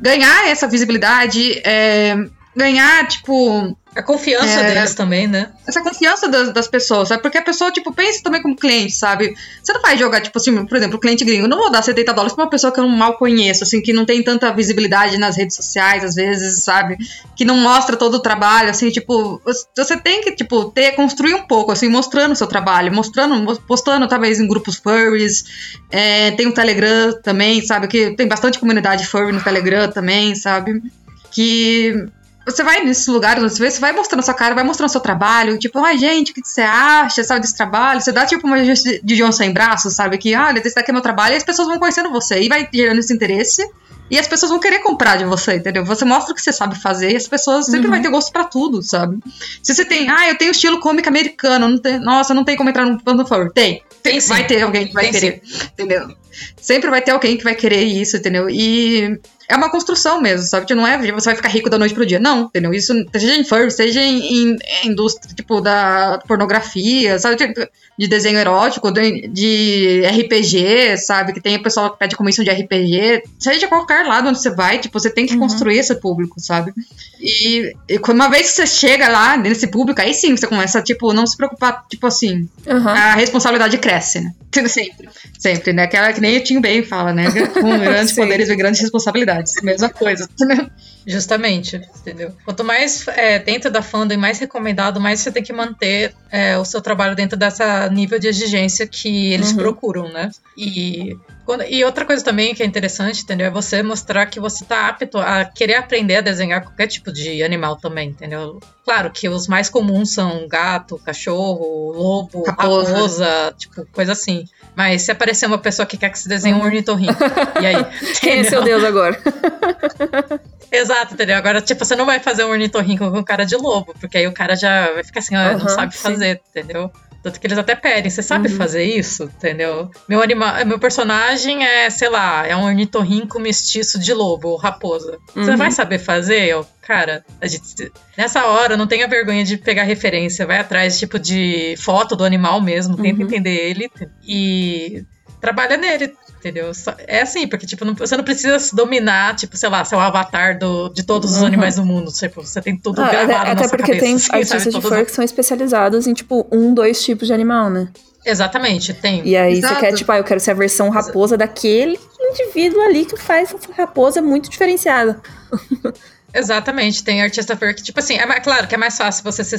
ganhar essa visibilidade, é, ganhar, tipo a confiança é, deles também, né? Essa confiança das, das, pessoas, sabe? Porque a pessoa, tipo, pensa também como cliente, sabe? Você não vai jogar, tipo assim, por exemplo, cliente gringo. Eu não vou dar 70 dólares pra uma pessoa que eu mal conheço, assim, que não tem tanta visibilidade nas redes sociais, às vezes, sabe? Que não mostra todo o trabalho, assim, tipo, você tem que, tipo, ter, construir um pouco, assim, mostrando o seu trabalho, mostrando, postando, talvez, em grupos furries. É, tem o Telegram também, sabe? Que tem bastante comunidade furry no Telegram também, sabe? Que você vai nesses lugares, você vai mostrando a sua cara, vai mostrando o seu trabalho, tipo, ai, gente, o que você acha, sabe, desse trabalho? Você dá, tipo, uma de John sem braço, sabe? Que, olha, esse daqui é meu trabalho, e as pessoas vão conhecendo você, e vai gerando esse interesse, e as pessoas vão querer comprar de você, entendeu? Você mostra o que você sabe fazer, e as pessoas sempre uhum. vai ter gosto para tudo, sabe? Se você tem, ah, eu tenho estilo cômico americano, não tem, nossa, não tem como entrar no Panda Favor. Tem, tem, vai ter alguém que vai tem querer, sim. entendeu? Sempre vai ter alguém que vai querer isso, entendeu? E é uma construção mesmo, sabe? Tipo, não é você vai ficar rico da noite pro dia. Não, entendeu? Isso, seja em furry, seja em, em indústria, tipo, da pornografia, sabe? Tipo, de desenho erótico, de, de, RPG, sabe? Que tem o pessoal que pede comissão de RPG. Seja qualquer lado onde você vai, tipo, você tem que uhum. construir esse público, sabe? E, e uma vez que você chega lá nesse público, aí sim você começa, tipo, não se preocupar, tipo assim, uhum. a responsabilidade cresce, né? Sempre. Sempre, né? Aquela que nem o Tim Bem fala, né? Com grandes poderes e grandes responsabilidades. Mesma coisa. Justamente, entendeu? Quanto mais é, dentro da fandom, mais recomendado, mais você tem que manter é, o seu trabalho dentro dessa nível de exigência que eles uhum. procuram, né? E, quando, e outra coisa também que é interessante, entendeu? É você mostrar que você tá apto a querer aprender a desenhar qualquer tipo de animal também, entendeu? Claro que os mais comuns são gato, cachorro, lobo, raposa, raposa tipo, coisa assim. Mas se aparecer uma pessoa que quer que se desenhe um uhum. ornitorrinco, e aí? Quem é seu Deus agora? Exato, entendeu? Agora, tipo, você não vai fazer um ornitorrinco com cara de lobo, porque aí o cara já vai ficar assim, uhum, não sabe sim. fazer, entendeu? Tanto que eles até pedem, você sabe uhum. fazer isso? Entendeu? Meu animal, meu personagem é, sei lá, é um ornitorrinco mestiço de lobo ou raposa. Uhum. Você vai saber fazer? Eu, cara, a gente, nessa hora não tenha vergonha de pegar referência, vai atrás tipo de foto do animal mesmo, tenta uhum. entender ele e trabalha nele, entendeu? É assim, porque, tipo, não, você não precisa se dominar, tipo, sei lá, ser o avatar do, de todos os uhum. animais do mundo. Tipo, você tem tudo ah, gravado até, até porque cabeça, tem assim, artistas de fur que são especializados em, tipo, um, dois tipos de animal, né? Exatamente, tem. E aí Exato. você quer, tipo, ah, eu quero ser a versão raposa Exato. daquele indivíduo ali que faz essa raposa muito diferenciada. Exatamente, tem artista fur que, tipo assim, é claro que é mais fácil você se,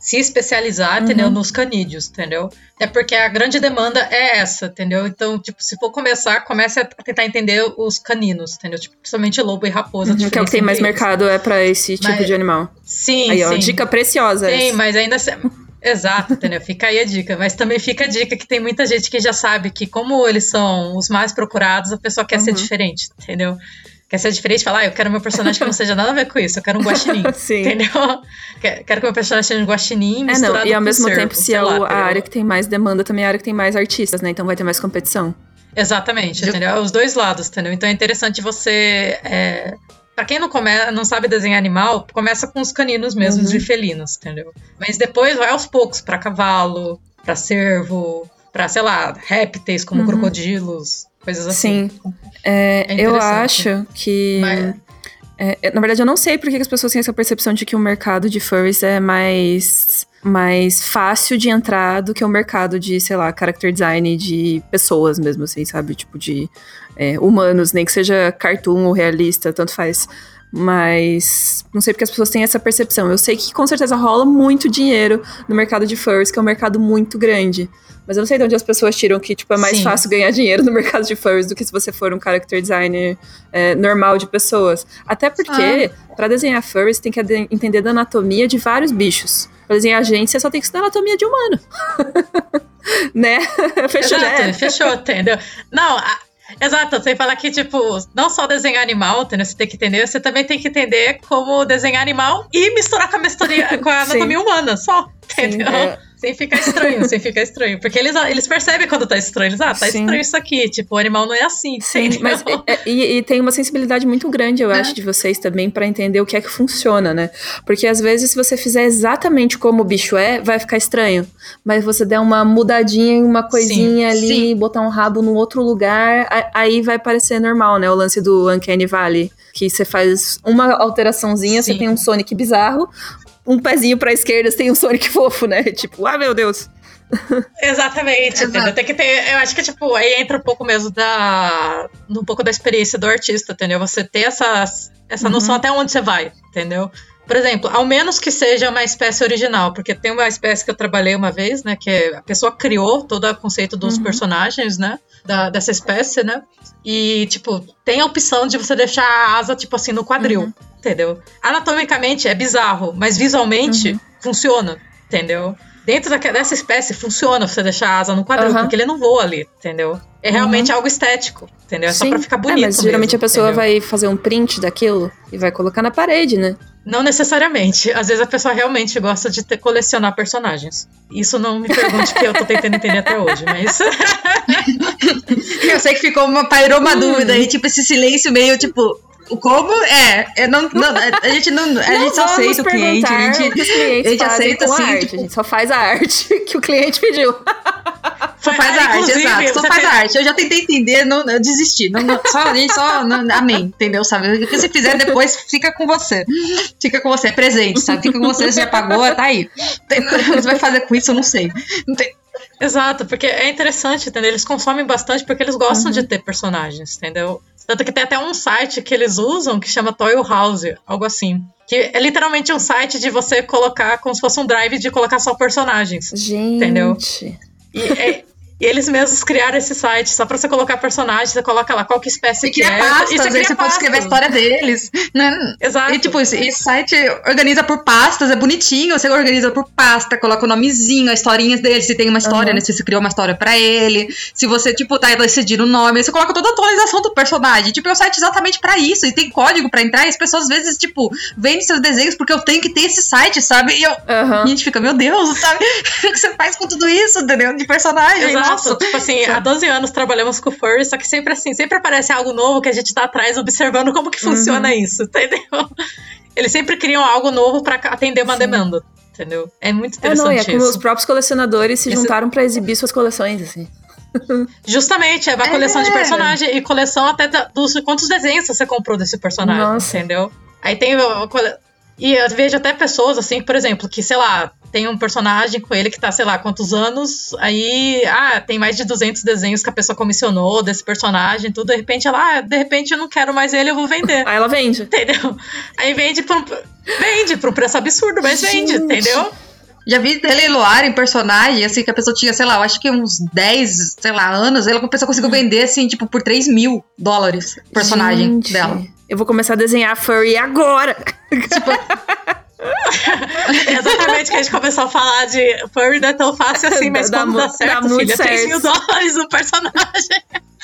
se especializar, uhum. entendeu? Nos canídeos, entendeu? É porque a grande demanda é essa, entendeu? Então, tipo, se for começar, comece a tentar entender os caninos, entendeu? Tipo, principalmente lobo e raposa. Uhum, que é o que tem mais eles. mercado é para esse tipo mas, de animal. Sim, Aí, ó, sim. dica preciosa. Tem, essa. mas ainda... Exato, entendeu? Fica aí a dica. Mas também fica a dica que tem muita gente que já sabe que, como eles são os mais procurados, a pessoa quer uhum. ser diferente, entendeu? Quer ser diferente, falar, ah, eu quero meu personagem que não seja nada a ver com isso, eu quero um guaxinim, entendeu? Quero que meu personagem seja um guaxinim misturado é, não, E ao mesmo tempo, se é a área que tem mais demanda, também é a área que tem mais artistas, né? Então vai ter mais competição. Exatamente, eu... entendeu? É os dois lados, entendeu? Então é interessante você... É... Pra quem não, come, não sabe desenhar animal, começa com os caninos mesmos uhum. e felinos, entendeu? Mas depois vai aos poucos para cavalo, para cervo, para sei lá, répteis como uhum. crocodilos, coisas assim. Sim. É, é eu acho que. Mas... É, é, na verdade, eu não sei por que as pessoas têm essa percepção de que o mercado de furries é mais, mais fácil de entrar do que o mercado de, sei lá, character design de pessoas mesmo, assim, sabe? Tipo, de é, humanos, nem que seja cartoon ou realista, tanto faz. Mas não sei porque as pessoas têm essa percepção. Eu sei que com certeza rola muito dinheiro no mercado de furries, que é um mercado muito grande. Mas eu não sei de onde as pessoas tiram que, tipo, é mais Sim. fácil ganhar dinheiro no mercado de furries do que se você for um character designer é, normal de pessoas. Até porque, ah. para desenhar furries, tem que entender da anatomia de vários bichos. Pra desenhar gente, você só tem que estudar anatomia de humano. né? fechou, Exato, né? Fechou, entendeu? Não, a, Exato, sem falar que, tipo, não só desenhar animal, entendeu? Você tem que entender, você também tem que entender como desenhar animal e misturar com a, misturia, com a anatomia humana, só. Entendeu? Sim, é. Sem ficar estranho, sem ficar estranho. Porque eles, eles percebem quando tá estranho. Eles, ah, tá Sim. estranho isso aqui. Tipo, o animal não é assim. Sim, entendeu? mas é, é, e, e, tem uma sensibilidade muito grande, eu é. acho, de vocês também para entender o que é que funciona, né? Porque às vezes, se você fizer exatamente como o bicho é, vai ficar estranho. Mas você der uma mudadinha, uma coisinha sim, ali, sim. botar um rabo num outro lugar, aí vai parecer normal, né? O lance do Uncanny Valley que você faz uma alteraçãozinha, você tem um Sonic bizarro, um pezinho pra esquerda, você tem um Sonic fofo, né? Tipo, ah, meu Deus. Exatamente, entendeu? Tem que ter. Eu acho que, tipo, aí entra um pouco mesmo da. um pouco da experiência do artista, entendeu? Você ter essa, essa uhum. noção até onde você vai, entendeu? Por exemplo, ao menos que seja uma espécie original, porque tem uma espécie que eu trabalhei uma vez, né? Que a pessoa criou todo o conceito dos uhum. personagens, né? Da, dessa espécie, né? E, tipo, tem a opção de você deixar a asa, tipo assim, no quadril. Uhum entendeu? Anatomicamente é bizarro, mas visualmente uhum. funciona, entendeu? Dentro da, dessa espécie funciona você deixar a asa no quadril, uhum. porque ele não voa ali, entendeu? É realmente uhum. algo estético, entendeu? É Sim. só pra ficar bonito. É, mas geralmente mesmo, a pessoa entendeu? vai fazer um print daquilo e vai colocar na parede, né? Não necessariamente. Às vezes a pessoa realmente gosta de ter, colecionar personagens. Isso não me pergunte que eu tô tentando entender até hoje, mas. eu sei que ficou uma, pairou uma hum. dúvida aí, tipo, esse silêncio meio tipo. O como é, é não, não, a gente não, a não gente só aceita o cliente, a gente, a gente aceita assim, arte, tipo, a gente só faz a arte que o cliente pediu. Só faz a arte, exato, só faz a arte. Eu já tentei entender, não, eu desisti. Não, não, só, a gente só, não, amém, entendeu, sabe? O que você fizer depois fica com você. Fica com você, é presente, sabe? Fica com você, você já pagou, tá aí. Você vai fazer com isso, eu não sei. Não tem, Exato, porque é interessante, entendeu? Eles consomem bastante porque eles gostam uhum. de ter personagens, entendeu? Tanto que tem até um site que eles usam que chama Toy House, algo assim. Que é literalmente um site de você colocar como se fosse um drive de colocar só personagens. Gente. Entendeu? E é, E eles mesmos criaram esse site só pra você colocar personagem, você coloca lá qual que espécie E que é. pastas, e você aí cria você pode escrever a história deles. Né? Exato. E tipo, esse, esse site organiza por pastas, é bonitinho, você organiza por pasta, coloca o nomezinho, as historinhas dele, se tem uma história, Uhum. né? Se você criou uma história pra ele, se você, tipo, tá decidindo o nome, aí você coloca toda a atualização do personagem. Tipo, é um site exatamente pra isso, e tem código pra entrar, e as pessoas às vezes, tipo, vendem seus desenhos porque eu tenho que ter esse site, sabe? E eu, Aham. a gente fica, meu Deus, sabe? O que você faz com tudo isso, entendeu? De personagem, Exato. Nossa. Tipo assim, há 12 anos trabalhamos com furry, só que sempre assim, sempre aparece algo novo que a gente tá atrás observando como que funciona isso, entendeu? Eles sempre criam algo novo pra atender uma Sim. demanda, entendeu? É muito É, não, interessante é isso. os próprios colecionadores se Esse- juntaram pra exibir suas coleções, assim. Justamente, é uma coleção de É. personagem e coleção até dos quantos desenhos você comprou desse personagem, Nossa. entendeu? Aí tem e eu vejo até pessoas assim, por exemplo, que sei lá, tem um personagem com ele que tá, sei lá, quantos anos, aí, ah, tem mais de 200 desenhos que a pessoa comissionou desse personagem, tudo, de repente ela, ah, de repente eu não quero mais ele, eu vou vender. Aí ela vende. entendeu? Aí vende pra um, vende pra um preço absurdo, mas vende, Gente. entendeu? Já vi leiloarem personagem, assim, que a pessoa tinha, sei lá, eu acho que uns 10, sei lá, anos, ela, a pessoa conseguiu vender, assim, tipo, por 3 mil dólares o personagem Gente, dela. Eu vou começar a desenhar furry agora. É exatamente que a gente começou a falar de furry não é tão fácil assim, mas Dá quando dá dá certo, muito filha, 3 certo. mil dólares no personagem.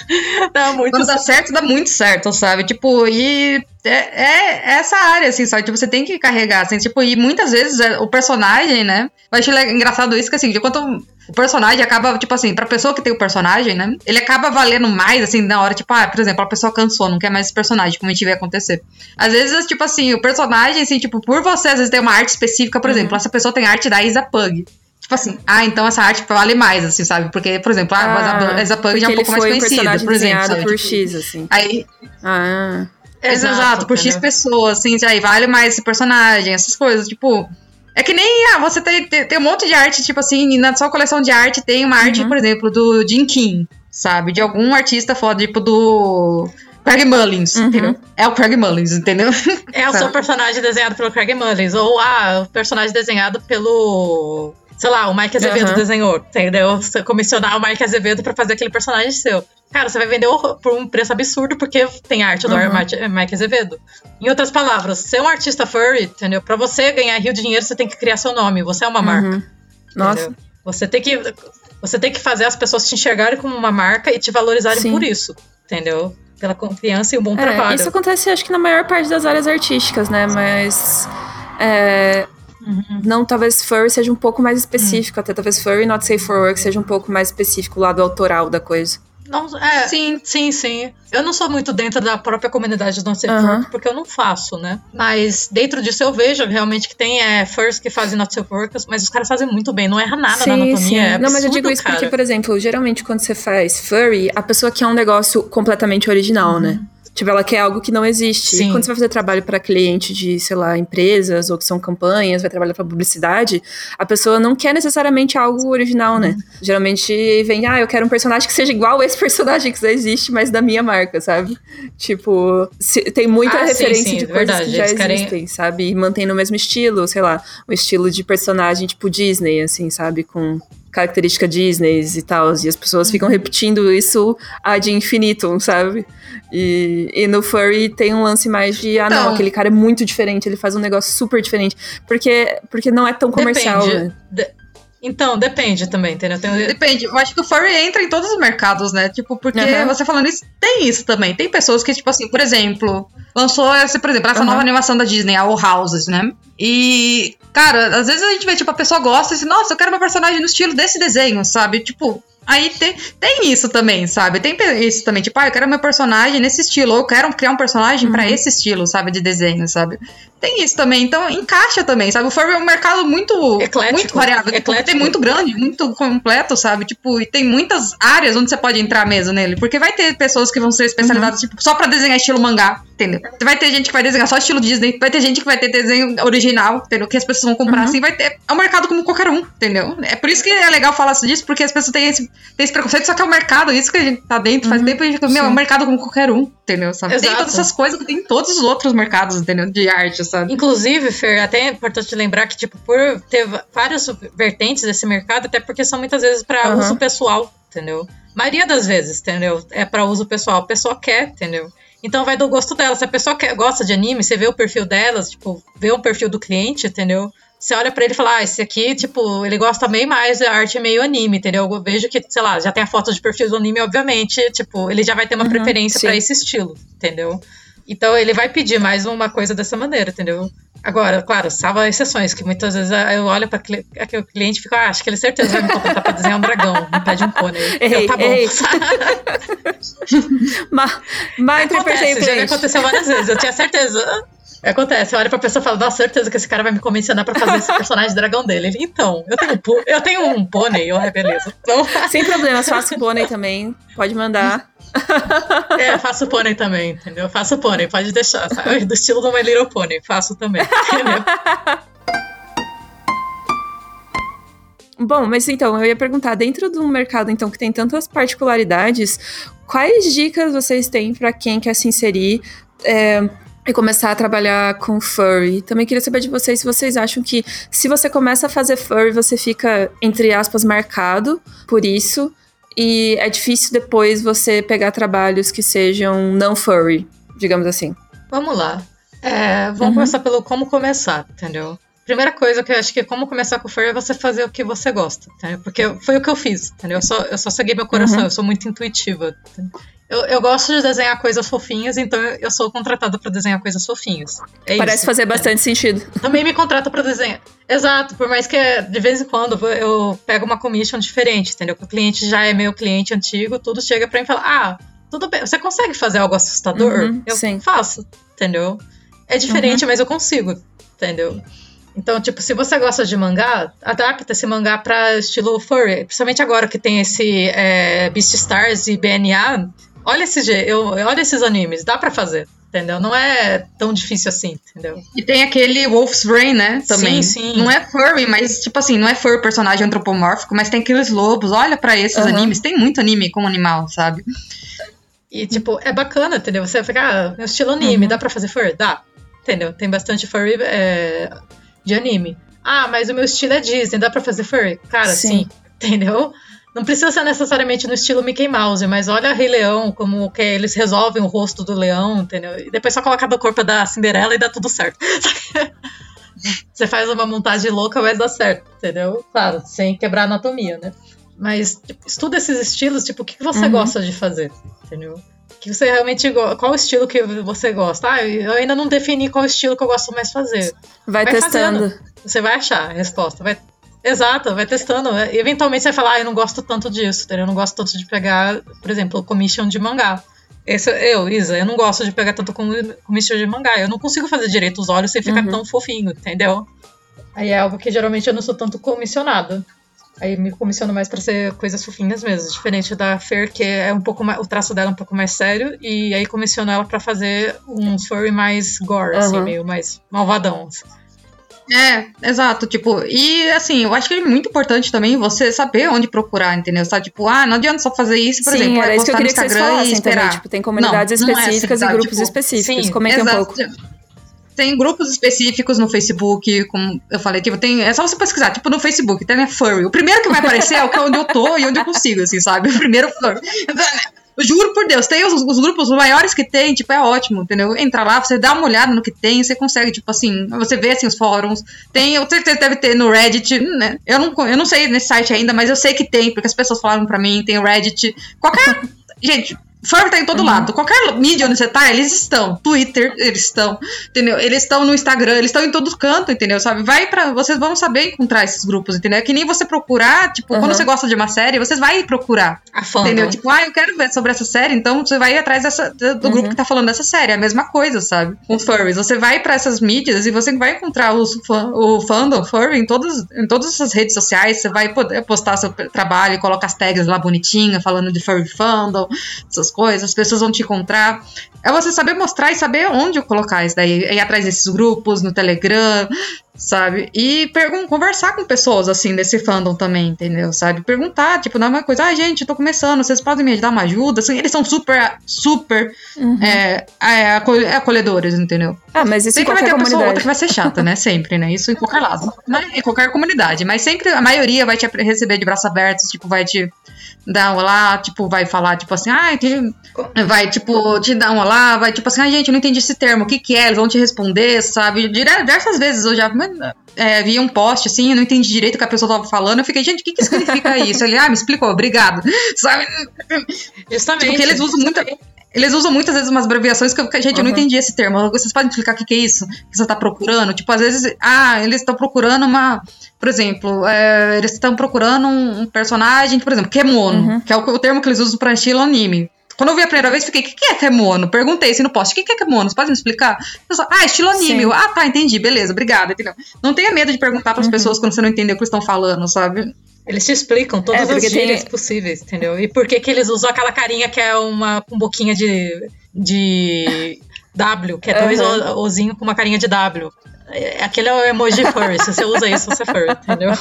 dá muito Quando dá certo, dá muito certo, sabe? Tipo, e é, é essa área, assim, sabe? Tipo, você tem que carregar, assim, tipo, e muitas vezes é, o personagem, né? Eu acho engraçado isso, que assim, de quanto o personagem acaba, tipo assim, pra pessoa que tem o personagem, né? Ele acaba valendo mais, assim, na hora, tipo, ah, por exemplo, a pessoa cansou, não quer mais esse personagem, como a gente vê acontecer. Às vezes, tipo assim, o personagem, assim, tipo, por você, às vezes tem uma arte específica, por exemplo, essa pessoa tem arte da Isa Pug. Tipo assim, ah, então essa arte vale mais, assim, sabe? Porque, por exemplo, ah, a Isa Pug já é um pouco mais conhecida, por exemplo. sabe? por Tipo, X, assim. Aí, Ah. Exato, por X pessoas, assim, aí vale mais esse personagem, essas coisas, tipo. É que nem, ah, você tem, tem, tem um monte de arte, tipo assim, e na sua coleção de arte tem uma arte, Uhum. por exemplo, do Jim King, sabe? De algum artista foda, tipo do Craig Mullins, Uhum. entendeu? É o Craig Mullins, entendeu? É o seu personagem desenhado pelo Craig Mullins. Ou, ah, o personagem desenhado pelo. Sei lá, o Mike Azevedo Aham. desenhou, entendeu? Você comissionar o Mike Azevedo pra fazer aquele personagem seu. Cara, você vai vender por um preço absurdo porque tem arte do Uhum. Mike- Azevedo. Em outras palavras, ser um artista furry, entendeu? Pra você ganhar rio de dinheiro, você tem que criar seu nome. Você é uma marca. Uhum. Nossa. entendeu? Você tem que. Você tem que fazer as pessoas te enxergarem como uma marca e te valorizarem Sim. por isso. Entendeu? Pela confiança e o bom É, trabalho. isso acontece, acho que na maior parte das áreas artísticas, né? Mas. é, Uhum. não, talvez furry seja um pouco mais específico, até talvez furry not safe for work seja um pouco mais específico, o lado autoral da coisa. Não, é, Sim. Sim, sim. Eu não sou muito dentro da própria comunidade do Not Safe Aham. Work, porque eu não faço, né? Mas dentro disso eu vejo realmente que tem é, furs que fazem Not Safe Work, mas os caras fazem muito bem, não erra nada na anatomia. É não, mas eu absurdo, digo isso cara. porque, por exemplo, geralmente quando você faz furry, a pessoa quer um negócio completamente original, né? Tipo, ela quer algo que não existe. Sim. E quando você vai fazer trabalho para cliente de, sei lá, empresas ou que são campanhas, vai trabalhar para publicidade, a pessoa não quer necessariamente algo original, né? Geralmente vem, ah, eu quero um personagem que seja igual a esse personagem que já existe, mas da minha marca, sabe? Tipo, se- tem muita Ah, sim, referência sim, de coisas verdade. que já Eles querem- existem, sabe? E mantém no mesmo estilo, sei lá, um estilo de personagem tipo Disney, assim, sabe? Com característica Disney e tal. E as pessoas ficam Uhum. repetindo isso ad infinitum, sabe? E, e no Furry tem um lance mais de, ah, não, Então. aquele cara é muito diferente, ele faz um negócio super diferente. Porque, porque não é tão comercial, Depende. né? De- Então, depende também, entendeu? Tem- Depende. Eu acho que o furry entra em todos os mercados, né? Tipo, porque Aham. você falando isso, tem isso também. Tem pessoas que, tipo assim, por exemplo, lançou essa, por exemplo, essa Aham. nova animação da Disney, a All Houses, né? E, cara, às vezes a gente vê, tipo, a pessoa gosta e assim, nossa, eu quero uma personagem no estilo desse desenho, sabe? Tipo. Aí tem, tem isso também, sabe? Tem isso também, tipo, ah, eu quero meu personagem nesse estilo, ou eu quero criar um personagem pra esse estilo, sabe, de desenho, sabe? Tem isso também, então encaixa também, sabe? O furry é um mercado muito, Eclético. muito variável, tipo, Eclético. tem muito grande, muito completo, sabe? Tipo, e tem muitas áreas onde você pode entrar mesmo nele, porque vai ter pessoas que vão ser especializadas, tipo, só pra desenhar estilo mangá, entendeu? Vai ter gente que vai desenhar só estilo Disney, vai ter gente que vai ter desenho original, entendeu? Que as pessoas vão comprar assim, vai ter. É um mercado como qualquer um, entendeu? É por isso que é legal falar disso, porque as pessoas têm esse, têm esse preconceito, só que é um mercado, isso que a gente tá dentro faz tempo, e a gente fica, meu, é um mercado como qualquer um, entendeu? Sabe? Tem Exato. todas essas coisas que tem em todos os outros mercados, entendeu? De arte, sabe? Inclusive, Fer, até é importante lembrar que, tipo, por ter várias vertentes desse mercado, até porque são muitas vezes para Aham. uso pessoal, entendeu? maioria das vezes, entendeu? É para uso pessoal. A pessoa quer, entendeu? Então vai do gosto dela. Se a pessoa quer, gosta de anime, você vê o perfil delas, tipo, vê o perfil do cliente, entendeu? Você olha para ele e fala, ah, esse aqui, tipo, ele gosta meio mais, a arte é meio anime, entendeu? Eu vejo que, sei lá, já tem a foto de perfil do anime, obviamente, tipo, ele já vai ter uma uhum, preferência para esse estilo, entendeu? Então ele vai pedir mais uma coisa dessa maneira, entendeu? Agora, claro, salva exceções, que muitas vezes eu olho para aquele cliente e fico, ah, acho que ele certeza vai me contratar para desenhar um dragão, me pede um pônei. Errei, eu, tá bom. Mas, mas Acontece, já me aconteceu várias vezes, eu tinha certeza. Acontece, eu olho pra pessoa e falo, nossa, certeza que esse cara vai me comissionar pra fazer esse personagem dragão dele. Ele, então, eu tenho, eu tenho um pônei, eu, é beleza. Então... Sem problemas, faço pônei também, pode mandar. É, faço pônei também, entendeu? Faço pônei, pode deixar, sabe? Do estilo do My Little Pony, faço também, entendeu? Bom, mas então, eu ia perguntar, dentro de um mercado então que tem tantas particularidades, quais dicas vocês têm para quem quer se inserir é, e começar a trabalhar com furry. Também queria saber de vocês se vocês acham que se você começa a fazer furry, você fica, entre aspas, marcado por isso. E é difícil depois você pegar trabalhos que sejam não furry, digamos assim. Vamos lá. É, vamos uhum. começar pelo como começar, entendeu? Primeira coisa que eu acho que é como começar com furry é você fazer o que você gosta, entendeu? Porque foi o que eu fiz, entendeu? Eu só, eu só segui meu coração, uhum. eu sou muito intuitiva. Entendeu? Eu, eu gosto de desenhar coisas fofinhas, então eu sou contratada para desenhar coisas fofinhas. É Parece isso. fazer bastante é. sentido. Também me contrata para desenhar. Exato, por mais que de vez em quando eu pego uma commission diferente, entendeu? Que o cliente já é meu cliente antigo, tudo chega para mim e fala: "Ah, tudo bem, você consegue fazer algo assustador?" Uhum, eu sim. faço, entendeu? É diferente, uhum. mas eu consigo, entendeu? Então, tipo, se você gosta de mangá, adapta esse mangá para estilo furry. Principalmente agora que tem esse é, Beaststars e BNA, olha, esse, eu, olha esses animes, dá para fazer. Entendeu? Não é tão difícil assim, entendeu? E tem aquele Wolf's Rain, né? Também. Sim, sim. Não é furry, mas, tipo assim, não é furry personagem antropomórfico, mas tem aqueles lobos. Olha para esses uhum. animes. Tem muito anime com animal, sabe? E, tipo, é bacana, entendeu? Você fica, ah, meu estilo anime, uhum. dá pra fazer furry? Dá. Entendeu? Tem bastante furry é, de anime. Ah, mas o meu estilo é Disney, dá pra fazer furry? Cara, sim. sim entendeu? Não precisa ser necessariamente no estilo Mickey Mouse, mas olha Rei Leão, como que eles resolvem o rosto do leão, entendeu? E depois só coloca do corpo da Cinderela e dá tudo certo. Você faz uma montagem louca, mas dá certo, entendeu? Claro, sem quebrar a anatomia, né? Mas tipo, estuda esses estilos, tipo, o que você uhum. gosta de fazer, entendeu? que você realmente qual o estilo que você gosta. Ah, eu ainda não defini qual estilo que eu gosto mais de fazer. Vai, vai testando. Fazendo. Você vai achar a resposta. Vai Exato, vai testando. Eventualmente você vai falar, ah, eu não gosto tanto disso, entendeu? Eu não gosto tanto de pegar, por exemplo, commission de mangá. Esse, eu, Isa, eu não gosto de pegar tanto commission de mangá. Eu não consigo fazer direito os olhos sem ficar uhum. tão fofinho, entendeu? Aí é algo que geralmente eu não sou tanto comissionada. Aí me comissiono mais para ser coisas fofinhas mesmo, diferente da Fer, que é um pouco mais, o traço dela é um pouco mais sério, e aí comissiono ela para fazer um furry mais gore, uhum. assim, meio mais malvadão. Assim. É, exato, tipo, e assim, eu acho que é muito importante também você saber onde procurar, entendeu? Sabe, tipo, ah, não adianta só fazer isso, por Sim, exemplo, era isso que eu queria que vocês falassem também, tipo, tem comunidades não, específicas não é assim, e grupos tipo, específicos, sim, comenta um pouco. Tem grupos específicos no Facebook, como eu falei, tipo, tem, é só você pesquisar, tipo, no Facebook, tem né, furry. O primeiro que vai aparecer é o que é onde eu tô e onde eu consigo, assim, sabe? O primeiro furry. Juro por Deus, tem os, os, grupos maiores que tem, tipo, é ótimo, entendeu? Entra lá, você dá uma olhada no que tem, você consegue, tipo assim, você vê assim os fóruns. Tem, eu certeza deve ter no Reddit, né? Eu não, eu não sei nesse site ainda, mas eu sei que tem, porque as pessoas falaram pra mim, tem o Reddit. Qualquer. gente, Furry tá em todo uhum. lado. Qualquer mídia onde você tá, eles estão. Twitter, eles estão. Entendeu? Eles estão no Instagram, eles estão em todo canto, entendeu? Sabe? Vai para Vocês vão saber encontrar esses grupos, entendeu? É que nem você procurar, tipo, uhum. quando você gosta de uma série, vocês vai procurar. A fã, entendeu? Tipo, ah, eu quero ver sobre essa série, então você vai atrás dessa, do uhum. grupo que tá falando dessa série. É a mesma coisa, sabe? Com furries. Você vai para essas mídias e você vai encontrar os, o fandom furry em, todos, em todas essas redes sociais. Você vai poder postar seu trabalho, coloca as tags lá bonitinha, falando de furry fandom, essas coisas, as pessoas vão te encontrar. É você saber mostrar e saber onde colocar isso daí. Ir atrás desses grupos, no Telegram, sabe? E conversar com pessoas, assim, desse fandom também, entendeu? Sabe? Perguntar, tipo, não é uma coisa, ah, gente, eu tô começando, vocês podem me dar uma ajuda? Assim, eles são super, super uhum. é, é, acolhedores, entendeu? Ah, mas isso sempre vai ter uma pessoa outra que vai ser chata, né? Sempre, né? Isso em qualquer lado. Mas, em qualquer comunidade. Mas sempre a maioria vai te receber de braços abertos, tipo, vai te dar um olá, tipo, vai falar, tipo assim, ah. Vai, tipo, te dar um olá, vai, tipo assim, ah, gente, eu não entendi esse termo, o que que é? Eles vão te responder, sabe? Diversas vezes eu já é, vi um post assim, eu não entendi direito o que a pessoa tava falando, eu fiquei, gente, o que que significa isso? Ele, ah, me explicou, obrigado, sabe? Justamente. Porque eles usam muito... Eles usam muitas vezes umas abreviações que, eu, gente, uhum. eu não entendi esse termo. Vocês podem explicar o que, que é isso? Que você tá procurando? Tipo, às vezes, ah, eles estão procurando uma por exemplo, é, eles estão procurando um, personagem, por exemplo, Kemono, uhum. que é o, o, termo que eles usam para estilo anime. Quando eu vi a primeira vez, fiquei, o que, que é Kemono? Perguntei assim no post, o que, que é Kemono? Você pode me explicar? Só, ah, estilo anime. Ah, tá, entendi, beleza, obrigada. Entendeu? Não tenha medo de perguntar para as uhum. pessoas quando você não entendeu o que eles estão falando, sabe? Eles te explicam todas é, as gírias tem... possíveis, entendeu? E por que que eles usam aquela carinha que é uma um boquinha de, de W, que é dois uhum. ozinhos com uma carinha de W. Aquele é o emoji furry. Se você usa isso, você é furry, entendeu?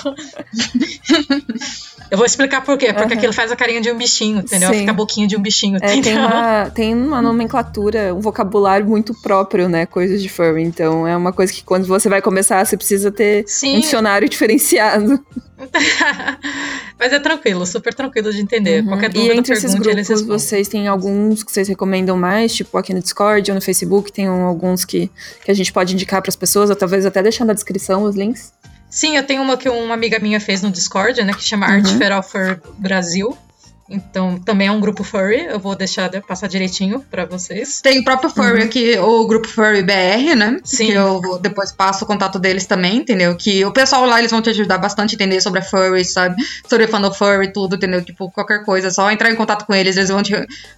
Eu vou explicar por quê. Porque uhum. aquilo faz a carinha de um bichinho, entendeu? Sim. Fica a boquinha de um bichinho. É, tem, uma, tem uma nomenclatura, um vocabulário muito próprio, né? Coisas de furry. Então é uma coisa que quando você vai começar, você precisa ter Sim. um dicionário diferenciado. Mas é tranquilo, super tranquilo de entender. Uhum. Qualquer dúvida, e entre esses grupos, vocês têm alguns que vocês recomendam mais? Tipo, aqui no Discord ou no Facebook, tem alguns que, que a gente pode indicar para as pessoas, ou talvez até deixar na descrição os links? Sim, eu tenho uma que uma amiga minha fez no Discord, né, que chama uhum. Art Feral for Brasil. Então, também é um grupo furry. Eu vou deixar passar direitinho para vocês. Tem o próprio furry uhum. aqui, o grupo furry BR, né? Sim. Que eu depois passo o contato deles também, entendeu? Que o pessoal lá, eles vão te ajudar bastante a entender sobre a furry, sabe? Sobre fandom furry, tudo, entendeu? Tipo, qualquer coisa. É só entrar em contato com eles. Eles vão te...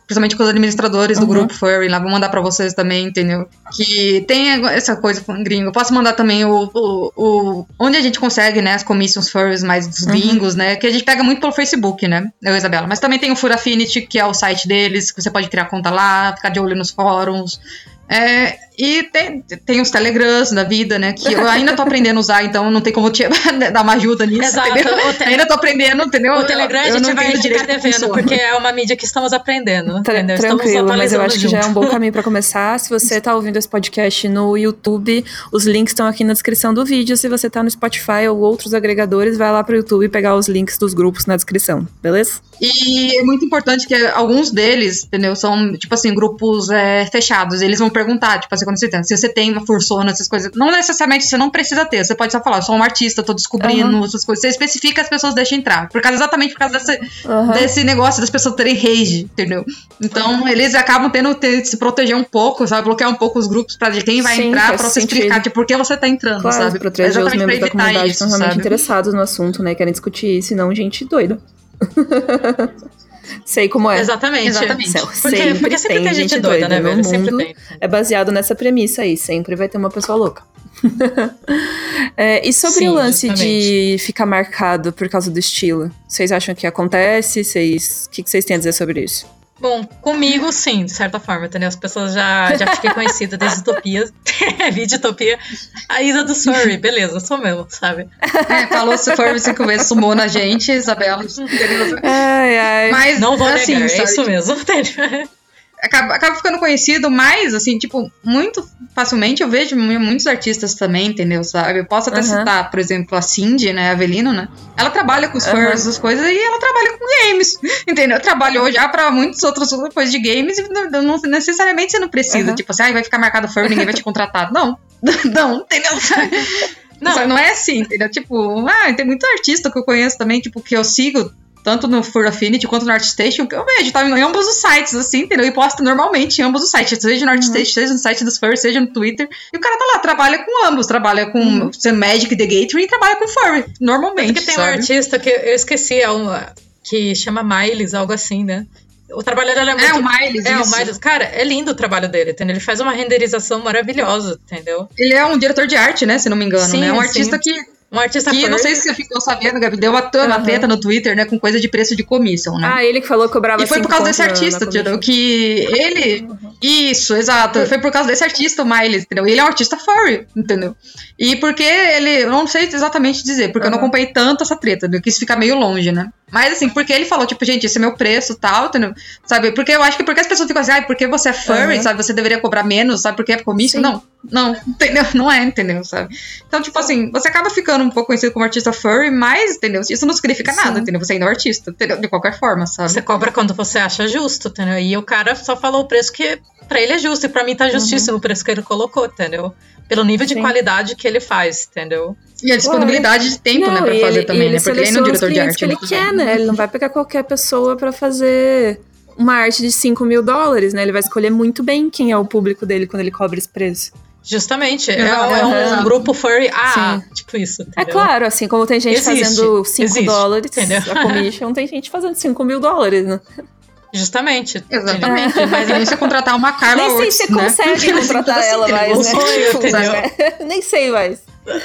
Principalmente com os administradores uhum. do grupo furry lá. Vou mandar para vocês também, entendeu? Que tem essa coisa gringo. Posso mandar também o, o, o... Onde a gente consegue, né? As commissions furries mais dos gringos, uhum. né? Que a gente pega muito pelo Facebook, né? Eu, Isabela. Mas também tem o Furafinity, que é o site deles, que você pode criar conta lá, ficar de olho nos fóruns. É, e tem, tem os telegrams da vida, né? Que eu ainda tô aprendendo a usar, então não tem como te dar uma ajuda nisso. Exato. Te... Ainda tô aprendendo, entendeu? O Telegram a gente vai ficar devendo, porque é uma mídia que estamos aprendendo. entendeu? Tranquilo, mas eu acho junto. que já é um bom caminho para começar. Se você tá ouvindo esse podcast no YouTube, os links estão aqui na descrição do vídeo. Se você tá no Spotify ou outros agregadores, vai lá pro YouTube e pegar os links dos grupos na descrição, beleza? E é muito importante que alguns deles, entendeu? São, tipo assim, grupos é, fechados. Eles vão perguntar, tipo assim, quando você tem, se você tem uma forçona, essas coisas. Não necessariamente você não precisa ter. Você pode só falar, sou um artista, tô descobrindo uhum. essas coisas. Você especifica, as pessoas deixam entrar. Por causa, exatamente por causa desse, uhum. desse negócio das pessoas terem rage, entendeu? Então, eles acabam tendo que se proteger um pouco, sabe? Bloquear um pouco os grupos pra quem vai Sim, entrar, pra você sentido. explicar tipo, por que você tá entrando, claro, sabe? Proteger exatamente os membros da comunidade isso, estão realmente sabe? interessados no assunto, né? Querem discutir isso, não gente doida. Sei como é. Exatamente. Exatamente. Porque, sempre, porque sempre tem, tem gente doida, doida né, velho? Sempre tem. É baseado nessa premissa aí, sempre vai ter uma pessoa louca. é, e sobre Sim, o lance justamente. de ficar marcado por causa do estilo, vocês acham que acontece? O que vocês têm a dizer sobre isso? Bom, comigo sim, de certa forma, entendeu? As pessoas já, já fiquei conhecida desde Utopia, vídeo Utopia. A Isa do Furry, beleza, sou mesmo, sabe? É, falou se Furry cinco vezes, sumou na gente, Isabela. Ai, ai. Mas, não vou assim, negar, é isso mesmo, entendeu? Acaba, acaba ficando conhecido mais, assim, tipo, muito facilmente eu vejo muitos artistas também, entendeu? Sabe? Eu posso até uhum. citar, por exemplo, a Cindy, né? A Avelino, né? Ela trabalha com os uhum. furs, as coisas, e ela trabalha com games, entendeu? Trabalhou já pra muitas outras coisas de games e não, não necessariamente você não precisa. Uhum. Tipo assim, ah, vai ficar marcado fur, ninguém vai te contratar. Não, não, entendeu? Não. não é assim, entendeu? Tipo, ah, tem muito artista que eu conheço também, tipo, que eu sigo tanto no Fur Affinity quanto no ArtStation, que eu vejo, tá em ambos os sites, assim, entendeu? E posta normalmente em ambos os sites, seja no uhum. ArtStation, uhum. seja no site dos Fur, seja no Twitter. E o cara tá lá, trabalha com ambos, trabalha com uhum. Magic the Gathering e trabalha com Furry, normalmente. Porque tem sabe? um artista que eu esqueci, é uma, que chama Miles, algo assim, né? O trabalho dele é, é muito. É, o Miles. É, isso. o Miles. Cara, é lindo o trabalho dele, entendeu? Ele faz uma renderização maravilhosa, entendeu? Ele é um diretor de arte, né? Se não me engano, sim, né? É um artista sim. que Um artista Que não sei se você ficou sabendo, Gabi, deu uma, uma Aham. treta no Twitter, né, com coisa de preço de commission, né? Ah, ele que falou que cobrava E foi por causa desse artista, entendeu? Que ele. Isso, exato. Foi por causa desse artista, o Miles, entendeu? Ele é um artista furry, entendeu? E porque ele. Eu não sei exatamente dizer, porque eu não acompanhei tanto essa treta, eu quis ficar meio longe, né? Mas assim, porque ele falou, tipo, gente, esse é meu preço e tal, entendeu? Sabe? Porque eu acho que porque as pessoas ficam assim, ai, porque você é furry, Aham. sabe? Você deveria cobrar menos, sabe? Porque é comício? Não, não, entendeu? Não é, entendeu? Sabe? Então, tipo assim, você acaba ficando um pouco conhecido como artista furry, mas, entendeu? Isso não significa nada, Sim. entendeu? Você ainda é um artista, entendeu? De qualquer forma, sabe? Você cobra quando você acha justo, entendeu? E o cara só falou o preço que pra ele é justo, e pra mim tá justíssimo o preço que ele colocou, entendeu? Pelo nível de Sim. qualidade que ele faz, entendeu? E a disponibilidade de tempo, né, pra e fazer ele- também, ele né? Porque ele não é um diretor de arte. que ele quer, né? Ele não vai pegar qualquer pessoa pra fazer uma arte de 5 mil dólares, né? Ele vai escolher muito bem quem é o público dele quando ele cobra esse preço. Justamente. É, é um grupo furry A, Sim. tipo isso. É entendeu? claro, assim como tem gente Existe, fazendo 5 existe, dólares entendeu? a commission, tem gente fazendo 5 mil dólares, né? Justamente. Exatamente. Mas aí você contratar uma Carla Nem sei se né? consegue contratar ela mais, né? sonho, Tipo, entendeu? né? Nem sei mais.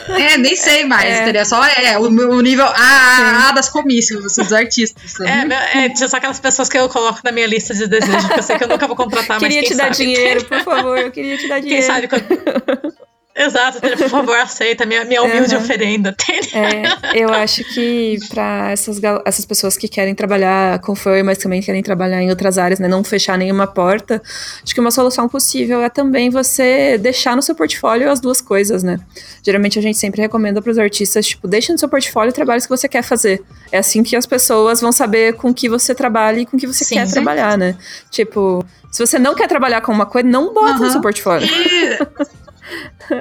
É, nem sei mais, É. entendeu? Só é o, o nível A, A, A das comícios, assim, dos artistas. sabe? É, é, são aquelas pessoas que eu coloco na minha lista de desejos, que eu sei que eu nunca vou contratar, queria mas te quem dar sabe? dinheiro, por favor, eu queria te dar dinheiro. Quem sabe quando... Exato, por favor, aceita minha, minha humilde Aham. oferenda. É, eu acho que pra essas, essas pessoas que querem trabalhar com furry, mas também querem trabalhar em outras áreas, né, não fechar nenhuma porta, acho que uma solução possível é também você deixar no seu portfólio as duas coisas, né? Geralmente a gente sempre recomenda pros artistas, tipo, deixa no seu portfólio trabalhos que você quer fazer. É assim que as pessoas vão saber com que você trabalha e com que você Sim, quer sim. trabalhar, né? Tipo, se você não quer trabalhar com uma coisa, não bota no Aham. seu portfólio. E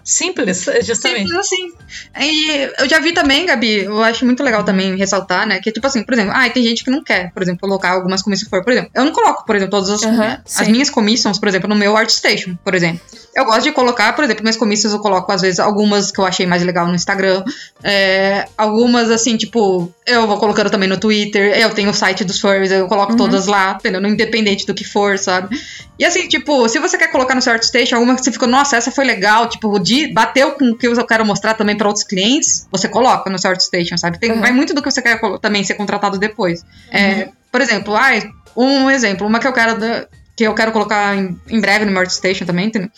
Simples, justamente. simples assim. E eu já vi também, Gabi, eu acho muito legal também ressaltar, né? Que, tipo assim, por exemplo, ah, tem gente que não quer, por exemplo, colocar algumas comissões for. Por exemplo, eu não coloco, por exemplo, todas as, Aham, as minhas commissions, por exemplo, no meu ArtStation, por exemplo. Eu gosto de colocar, por exemplo, minhas commissions eu coloco, às vezes, algumas que eu achei mais legal no Instagram. é, algumas, assim, tipo, eu vou colocando também no Twitter. Eu tenho o site dos furries, eu coloco Uhum. todas lá, entendeu? No Independente do que for, sabe? E assim, tipo, se você quer colocar no seu ArtStation alguma que você ficou, nossa, essa foi legal, tipo, de, bateu com o que eu quero mostrar também para outros clientes, você coloca no seu ArtStation, sabe? Tem, Uhum. Vai muito do que você quer também ser contratado depois. É, por exemplo, ai, um exemplo, uma que eu quero da- que eu quero colocar em, em breve no meu ArtStation também, entendeu?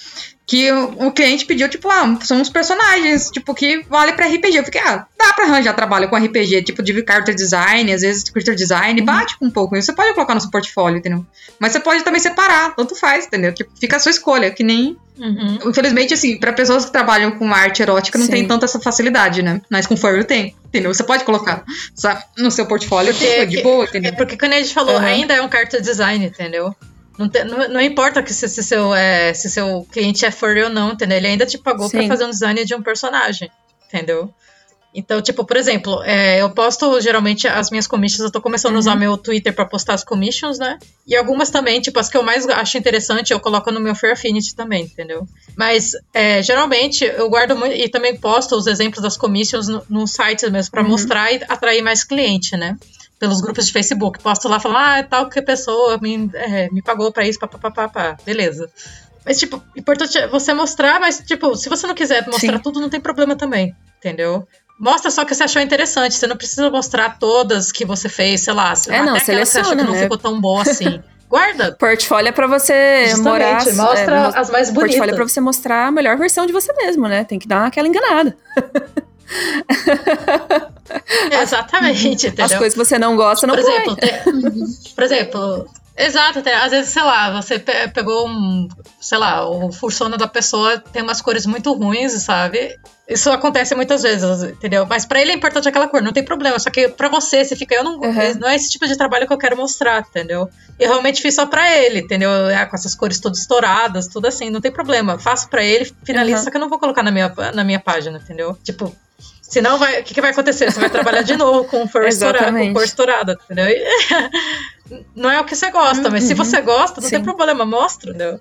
Que o, cliente pediu, tipo, ah, são uns personagens, tipo, que vale pra RPG. Eu fiquei, ah, dá pra arranjar trabalho com RPG, tipo, de character design, às vezes creature design, bate com um pouco. Isso você pode colocar no seu portfólio, entendeu? Mas você pode também separar, tanto faz, entendeu? Tipo, fica a sua escolha, que nem Uhum. Infelizmente, assim, pra pessoas que trabalham com arte erótica não Sim. tem tanta essa facilidade, né? Mas com furry tem, entendeu? Você pode colocar sabe, no seu portfólio Porque- de boa, É entendeu? porque, como a gente falou, Uhum. ainda é um character design, entendeu? Não, te- não- não importa que se, se seu, é, se seu cliente é furry ou não, entendeu? Ele ainda te pagou pra Sim. fazer um design de um personagem, entendeu? Então, tipo, por exemplo, é, eu posto geralmente as minhas commissions, eu tô começando a usar Uhum. meu Twitter pra postar as commissions, né? E algumas também, tipo, as que eu mais acho interessante, eu coloco no meu Fair Affinity também, entendeu? Mas, é, geralmente, eu guardo muito, e também posto os exemplos das commissions no, no site mesmo, pra Uhum. mostrar e atrair mais cliente, né? Pelos grupos de Facebook. Posto lá, falo, ah, tal que pessoa me, é, me pagou pra isso, papapá, beleza. Mas, tipo, importante é você mostrar, mas, tipo, se você não quiser mostrar Sim. tudo, não tem problema também, entendeu? Mostra só o que você achou interessante. Você não precisa mostrar todas que você fez, sei lá. É, não, até que você achou que não né? ficou tão boa assim. Guarda. Portfólio é pra você Justamente, morar. mostra é, as mais Portfólio é bonitas. pra você mostrar a melhor versão de você mesmo, né? Tem que dar aquela enganada. Exatamente, As entendeu? coisas que você não gosta, não por põe. exemplo, tem- por exemplo, exato, tem- às vezes, sei lá, você pe- pegou um, sei lá, o fursona da pessoa tem umas cores muito ruins, sabe? Isso acontece muitas vezes, entendeu? Mas pra ele é importante aquela cor, não tem problema. Só que pra você, você fica, eu não, Uhum. não é esse tipo de trabalho que eu quero mostrar, entendeu? Eu realmente fiz só pra ele, entendeu? É, com essas cores todas estouradas, tudo assim, não tem problema. Faço pra ele, finalizo, Uhum. só que eu não vou colocar na minha, na minha página, entendeu? Tipo, Senão, vai, o que, que vai acontecer? Você vai trabalhar de novo com, cor estourada, com cor estourada, entendeu? E- Não é o que você gosta, mas se Uhum. você gosta, não Sim. tem problema, mostra, entendeu?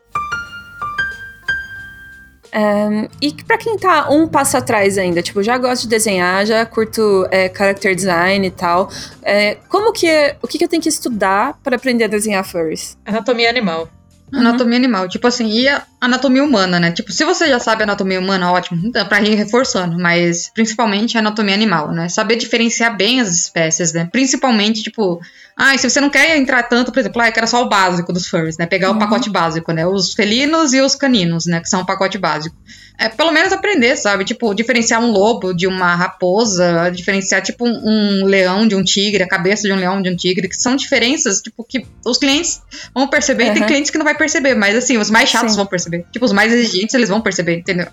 É, e pra quem tá um passo atrás ainda, tipo, já gosto de desenhar, já curto é, character design e tal, é, como que é, o que, que eu tenho que estudar pra aprender a desenhar furries? Anatomia animal. Anatomia animal. Tipo assim, e a- anatomia humana, né? Tipo, se você já sabe anatomia humana, ótimo, então, pra ir reforçando, mas principalmente a anatomia animal, né? Saber diferenciar bem as espécies, né? Principalmente, tipo, ah, se você não quer entrar tanto, por exemplo, ah, eu quero só o básico dos furries, né? Pegar uhum. o pacote básico, né? Os felinos e os caninos, né? Que são o pacote básico é, pelo menos aprender, sabe? Tipo, diferenciar um lobo de uma raposa, diferenciar, tipo, um, um, leão de um tigre, a cabeça de um leão de um tigre, que são diferenças, tipo, que os clientes vão perceber uhum. e tem clientes que não vai perceber, mas assim, os mais chatos Sim. vão perceber. Tipo, os mais exigentes, eles vão perceber, entendeu?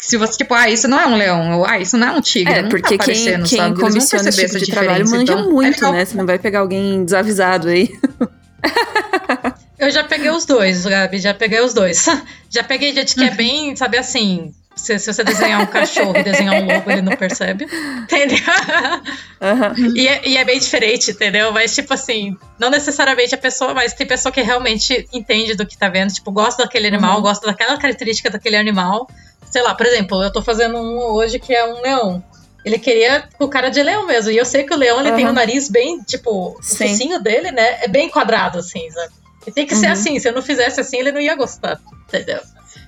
Se você, tipo, ah, isso não é um leão, ou ah, isso não é um tigre, é, não porque tá quem, quem sabe? comissiona esse tipo de trabalho manja então, muito, é né? Você não vai pegar alguém desavisado aí. Eu já peguei os dois, Gabi, já peguei os dois. Já peguei gente que é bem, sabe assim, se, se, você desenhar um cachorro e desenhar um lobo, ele não percebe. Entendeu? Uhum. E, é, e, é, bem diferente, entendeu? Mas, tipo assim, não necessariamente a pessoa, mas tem pessoa que realmente entende do que tá vendo, tipo, gosta daquele animal, uhum. gosta daquela característica daquele animal. Sei lá, por exemplo, eu tô fazendo um hoje que é um leão. Ele queria o cara de leão mesmo. E eu sei que o leão ele uhum. tem o um nariz bem, tipo, o focinho dele, né? É bem quadrado, assim, sabe? E tem que uhum. ser assim. Se eu não fizesse assim, ele não ia gostar. Entendeu?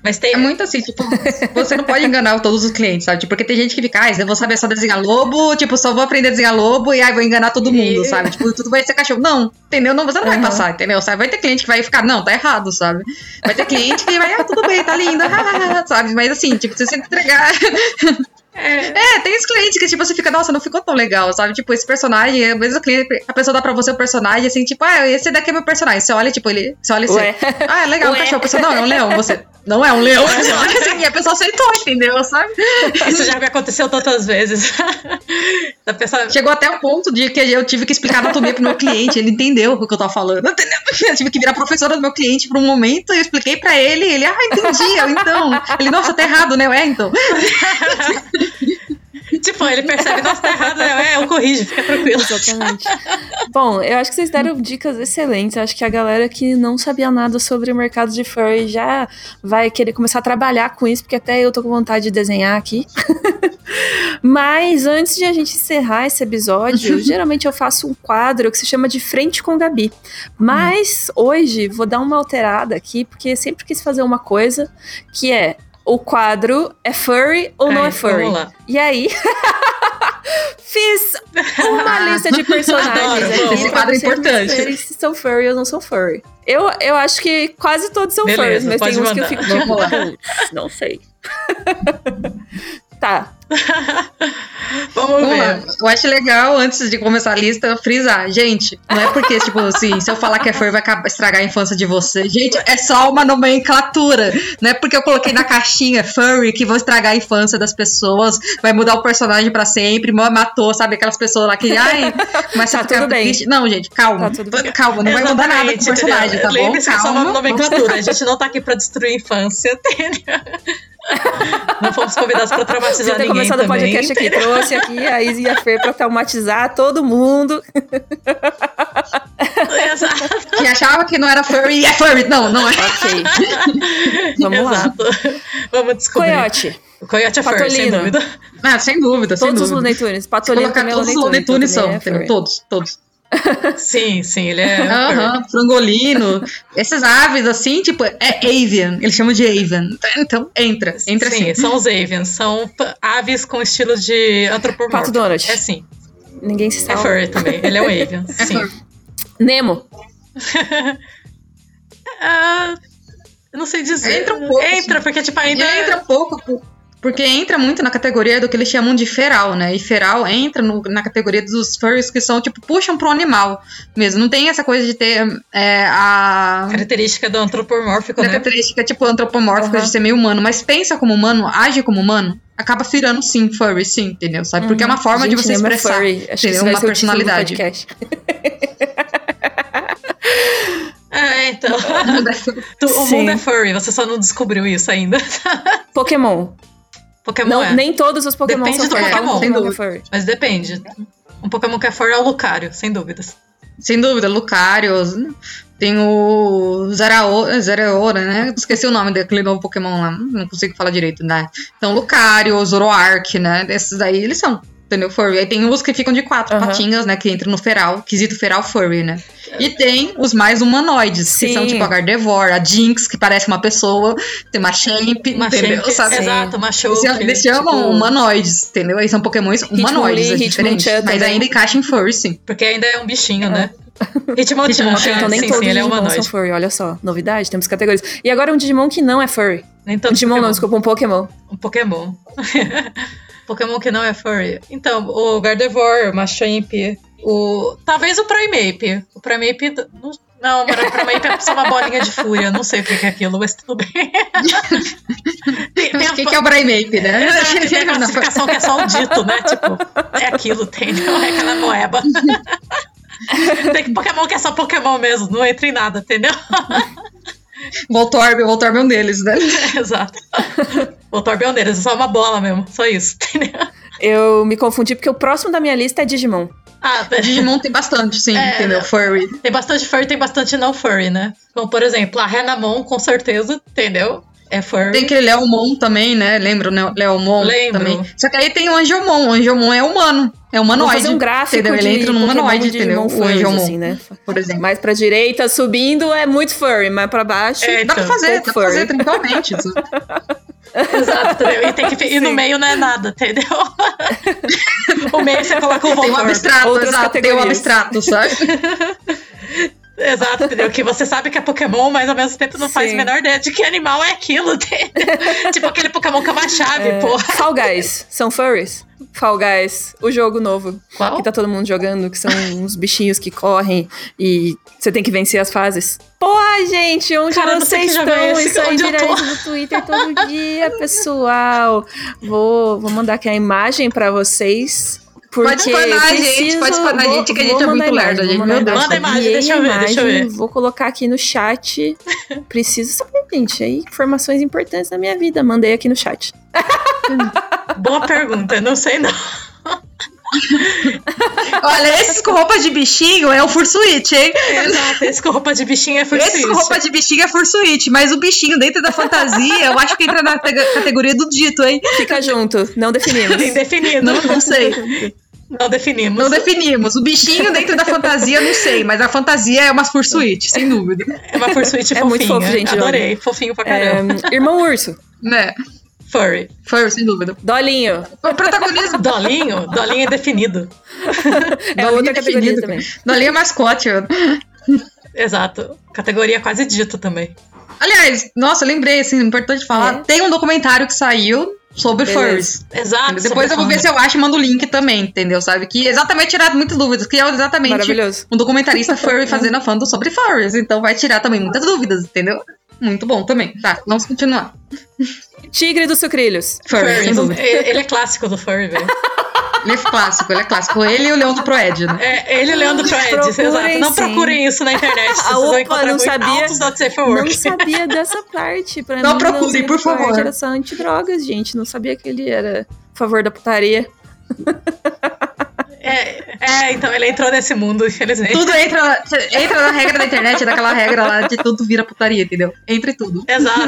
Mas tem. É muito assim, tipo, você não pode enganar todos os clientes, sabe? Tipo, porque tem gente que fica, ah, eu vou saber só desenhar lobo, tipo, só vou aprender a desenhar lobo e aí vou enganar todo mundo, e... sabe? Tipo, tudo vai ser cachorro. Não, entendeu? Não, você não uhum. vai passar, entendeu? Sabe? Vai ter cliente que vai ficar, não, tá errado, sabe? Vai ter cliente que vai, ah, tudo bem, tá lindo, sabe? Mas assim, tipo, você sempre entregar. É. é, tem os clientes que, tipo, você fica, nossa, não ficou tão legal, sabe? Tipo, esse personagem, às vezes o cliente, a pessoa dá pra você o personagem, assim, tipo, ah, esse daqui é meu personagem. Você olha, tipo, ele. Você olha assim, ah, é legal, Ué. um cachorro. Pessoa, não, é um leão, você. Não é um leão, assim, e a pessoa aceitou, entendeu? Sabe? Isso já me aconteceu tantas vezes. a pessoa... Chegou até o ponto de que eu tive que explicar anatomia pro meu cliente, ele entendeu o que eu tava falando? Eu tive que virar professora do meu cliente por um momento, eu expliquei pra ele, ele, ah, entendi, eu, então. Ele, nossa, tá errado, né? É, então. tipo, ele percebe, nossa, tá errado, né? É, eu corrijo, fica tranquilo. Exatamente. Bom, eu acho que vocês deram dicas excelentes. Eu acho que a galera que não sabia nada sobre o mercado de furry já vai querer começar a trabalhar com isso, porque até eu tô com vontade de desenhar aqui. Mas antes de a gente encerrar esse episódio, geralmente eu faço um quadro que se chama de Frente com Gabi. Mas hum. hoje vou dar uma alterada aqui, porque sempre quis fazer uma coisa que é o quadro é furry ou não é furry? E aí, fiz uma lista de personagens aqui. Esse quadro é importante. Se são furry ou não são furry. Eu, eu acho que quase todos são Beleza, furries, mas tem uns que eu fico tipo, não sei. tá, Vamos ver. Eu acho legal, antes de começar a lista, frisar. Gente, não é porque, tipo assim, se eu falar que é furry vai estragar a infância de você. Gente, é só uma nomenclatura. Não é porque eu coloquei na caixinha furry que vou estragar a infância das pessoas, vai mudar o personagem pra sempre, matou, sabe? Aquelas pessoas lá que, ai, começa tá a ficar triste. Não, gente, calma. Tá calma, não vai mudar nada com o personagem, tá bom? Calma. É só uma nomenclatura. A gente não tá aqui pra destruir a infância, entendeu? Não fomos convidados para traumatizar ninguém começado o podcast aqui, trouxe aqui a Izzy e a Fer para traumatizar todo mundo. Exato. Que achava que não era furry, é furry. Não, não é. Ok. Vamos Exato. lá. Vamos descobrir. Coyote. O Coyote é furry, sem dúvida. Ah, sem dúvida, sem todos dúvida. os Looney Tunes. Patolino também é Todos os Looney Tunes são, é todos, todos. Sim, sim, ele é. Frangolino. Essas aves, assim, tipo, é avian. Eles chamam de avian. Então, entra. Entra sim. Sim, são os avians. São aves com estilo de antropomorfo. Pato Donald. É sim. Ninguém se sabe. É furry também. Ele é um avian. É sim. Nemo. uh, eu não sei dizer. Entra um pouco. Entra, assim. porque, tipo, ainda. Entra um pouco. Porque entra muito na categoria do que eles chamam de feral, né? E feral entra no, na categoria dos furries que são, tipo, puxam pro animal mesmo. Não tem essa coisa de ter é, a. Característica do antropomórfico, né? Característica, tipo, antropomórfica uhum. de ser meio humano. Mas pensa como humano, age como humano, acaba virando sim furry, sim, entendeu? Sabe? Porque uhum. é uma forma Gente, de você expressar. Furry. Acho entendeu? uma personalidade. Ah, então. o mundo é furry, você só não descobriu isso ainda. Pokémon. Pokémon não, é. Nem todos os Pokémon depende são do. Pokémon, sem dúvida. Mas depende. Um Pokémon que é furry é o Lucario, sem dúvidas. Sem dúvida, Lucario. Tem o Zeraora, né? Esqueci o nome daquele novo Pokémon lá. Não consigo falar direito, né? Então, Lucario, Zoroark, né? Esses daí, eles são entendeu? Furry. Aí tem os que ficam de quatro Aham. patinhas, né? Que entram no feral, quesito feral furry, né? E tem os mais humanoides, que Sim. são tipo a Gardevoir, a Jinx, que parece uma pessoa, tem uma Champ, Uma entendeu? Champ, Sabe? Exato, uma show. Eles, eles chamam tipo- humanoides, entendeu? Aí são pokémons humanoides, é Hitmonlee, diferente. Hitmonchan Mas também. ainda encaixa em furry, sim. Porque ainda é um bichinho, né? Hitmonchan, Hitmonchan, é, Então nem sim, todos sim, ele é Digimon são furry, olha só. Novidade, temos categorias. E agora um Digimon que não é furry. Nem Um tanto Digimon não, Pokémon. desculpa, um Pokémon. Um Pokémon. Pokémon que não é furry. Então, o Gardevoir, o Machamp, o. Talvez o Primeape. O Primeape. Não, não o Primeape é só uma bolinha de fúria. Não sei o que que é aquilo, mas tudo bem. tem, tem O a- que, que é o Brainmap, né? Exato, tem a classificação que é só o dito, né? Tipo, é aquilo, tem, não é aquela moeba. tem Pokémon que é só Pokémon mesmo, não entra em nada, entendeu? Voltorb, Voltorb é um deles, né? Exato. O Torbjorn deles é só uma bola mesmo, só isso, entendeu? Eu me confundi porque o próximo da minha lista é Digimon. Ah, Digimon tem bastante, sim, É, entendeu? Furry. Tem bastante furry, tem bastante não furry, né? Como, por exemplo, a Renamon, com certeza, entendeu? É furry. Tem aquele Leomon também, né? Lembra o Leomon Lembro. também? Só que aí tem o Angelmon. O Angelmon é humano. É humanoide. fazer um gráfico entendeu? de Ele entra no humanoide, de entendeu? O Angelmon, assim, né? por exemplo. Mais pra direita, subindo, é muito furry. Mais pra baixo... É, Dá pra fazer, dá pra fazer furry. tranquilamente. Exato, entendeu? E, tem que, e no Sim. meio não é nada, entendeu? o meio você coloca o Tem um abstrato, exato. Tem um abstrato, sabe? Exato, entendeu? Que você sabe que é Pokémon, mas ao mesmo tempo não faz a Sim. menor ideia de que animal é aquilo. tipo aquele Pokémon que é uma chave, porra. Fall Guys, são furries? Fall Guys, o jogo novo. Qual? Que tá todo mundo jogando, que são uns bichinhos que correm e você tem que vencer as fases. Porra, gente, onde Cara, vocês é estão? esse, Isso aí viraliza no Twitter todo dia, pessoal. Vou, vou mandar aqui a imagem pra vocês. Porque Pode espanar a gente, pode espanar a vou- gente, que a gente é muito lerdo, imagem, gente, meu Deus. Manda a imagem, deixa eu ver, deixa eu imagem, ver. Vou colocar aqui no chat. Preciso saber, gente. Aí, informações importantes da minha vida. Mandei aqui no chat. Boa pergunta, não sei não. Olha, esses com roupa de bichinho é o Fursuit, hein? Exato, esse com roupa de bichinho é Esse com roupa de bichinho é Fursuit, mas o bichinho dentro da fantasia, eu acho que entra na te- categoria do dito, hein? Fica junto, não definimos. Indefinido. Não, não sei. Não definimos. Não definimos. O bichinho dentro da fantasia, não sei, mas a fantasia é uma Fursuit, sem dúvida. É uma Fursuit É fofinha. muito fofo, gente, Adorei, fofinho pra caramba. É, Irmão Urso, Né? Furry. Furry, sem dúvida. Dolinho. O protagonismo Dolinho? Dolinho é definido. É Dolinho outra categoria definido. também. Dolinho é mascote. Exato. Categoria quase dito também. Aliás, nossa, lembrei, assim, importante falar. É. Tem um documentário que saiu sobre Beleza. furries. Exato. Depois eu vou ver se eu acho e mando o link também, entendeu? Sabe? Que exatamente tirar muitas dúvidas, que é exatamente Maravilhoso. um documentarista furry fazendo a fandom sobre furries. Então vai tirar também muitas dúvidas, entendeu? Muito bom também. Tá, vamos continuar. Tigre dos Sucrilhos. Furry, Furry. Ele é clássico do Furry, velho. Ele é clássico, ele é clássico. Ele e o Leão do Proed, né? É, ele e o Leandro Proed, Procurem, exato. Não sim. procurem isso na internet. Vocês Ah, opa, não sabia. Não sabia dessa parte. Pra Não mim, procurem, por favor. Era só antidrogas, gente. Não sabia que ele era a favor da putaria. É, é, então ele entrou nesse mundo, infelizmente. Tudo entra, entra na regra da internet, daquela regra lá de tudo vira putaria, entendeu? Entre tudo. Exato.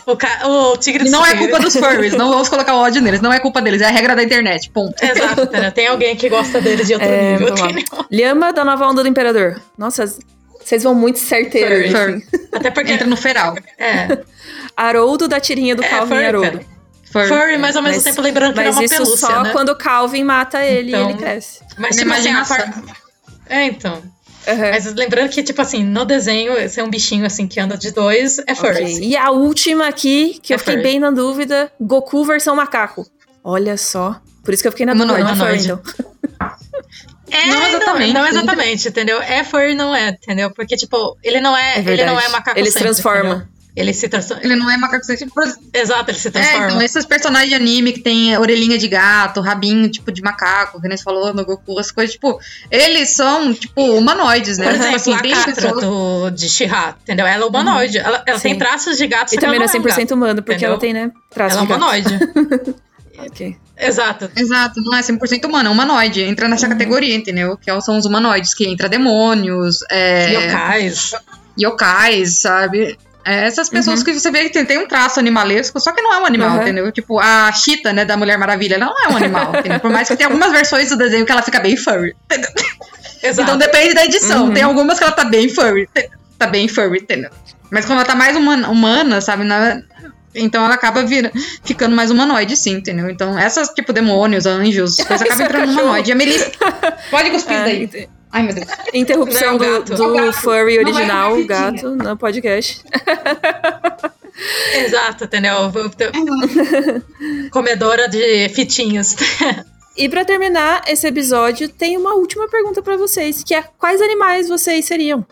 O, ca... o Tigre do não é Sucrilho- culpa dos furries, não vamos colocar o ódio neles, não é culpa deles, é a regra da internet, ponto. Exato? Tem alguém que gosta deles de outro É, nível. Lhama da nova onda do Imperador. Nossa, vocês vão muito certeiros. Furry. assim. Até porque. Entra no feral. É, Haroldo da tirinha do É, Calvin Haroldo. Furry. Furry, mas ao mesmo Mas- tempo lembrando que ele é Mas uma isso pelúcia, só né? quando o Calvin mata ele Então, e ele cresce. Mas Na tipo assim, a imaginação. par... É, então. Uhum. Mas lembrando que, tipo assim, no desenho, esse é um bichinho assim que anda de dois, é furry. Ok. E a última aqui, que É eu fiquei furry. bem na dúvida: Goku versão macaco. Olha só. Por isso que eu fiquei na dúvida, não é Humanoide, furry, humanoide. então. É, Não exatamente. Não, exatamente, entendeu? É furry, não é, entendeu? Porque, tipo, ele não é, É ele não é macaco Ele se transforma. entendeu? Ele se transforma. Ele não é macaco sexual. Exato, ele se É, transforma. então, esses personagens de anime que tem orelhinha de gato, rabinho, tipo, de macaco, que nem você falou no Goku, as coisas, tipo, eles são, tipo, humanoides, né? Por exemplo, assim, a Catra pessoas... do, de Shihá, entendeu? Ela é humanoide. Ela, ela tem traços de gato, E também não ela é não é um 100% humano, porque entendeu? ela tem, né? Traço Ela é humanoide. Ok. Exato. Exato, não é 100% humano, é humanoide. Entra nessa Uhum. categoria, entendeu? Que são os humanoides, que entra demônios, é, Yokais. yokais, sabe? É essas pessoas Uhum. que você vê que tem, tem um traço animalesco, só que não é um animal, Uhum. entendeu? Tipo, a Cheetah, né, da Mulher Maravilha, ela não é um animal, entendeu? Por mais que tenha algumas versões do desenho que ela fica bem furry. entendeu? Exato. Então depende da edição. Uhum. Tem algumas que ela tá bem furry. Tá bem furry, entendeu? Mas quando ela tá mais humana, humana sabe? na- então ela acaba vira, ficando mais humanoide, sim, entendeu? Então essas, tipo, demônios, anjos, coisas acabam é entrando no humanoide. E a Melissa. Pode cuspir Ah, daí. Ai, meu Deus. interrupção Não, do, gato. do É furry Não original, comer o gato, no podcast. Exato, entendeu? Comedora de fitinhas. E pra terminar esse episódio, tem uma última pergunta pra vocês, que é quais animais vocês seriam?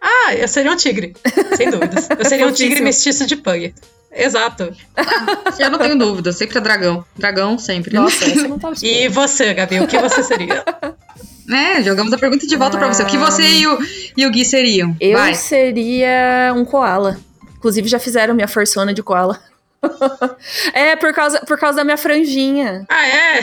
Ah, eu seria um tigre, sem dúvidas. Eu seria um tigre mestiço de pug. Exato. Eu não tenho dúvida, sempre é dragão. Dragão sempre. Nossa, essa eu não tava E você, Gabi, o que você seria? É, jogamos a pergunta de volta pra você. O que você e o, e o Gui seriam? Eu Vai. seria um koala. Inclusive, já fizeram minha forçona de koala. é, por causa, por causa da minha franjinha. Ah, é?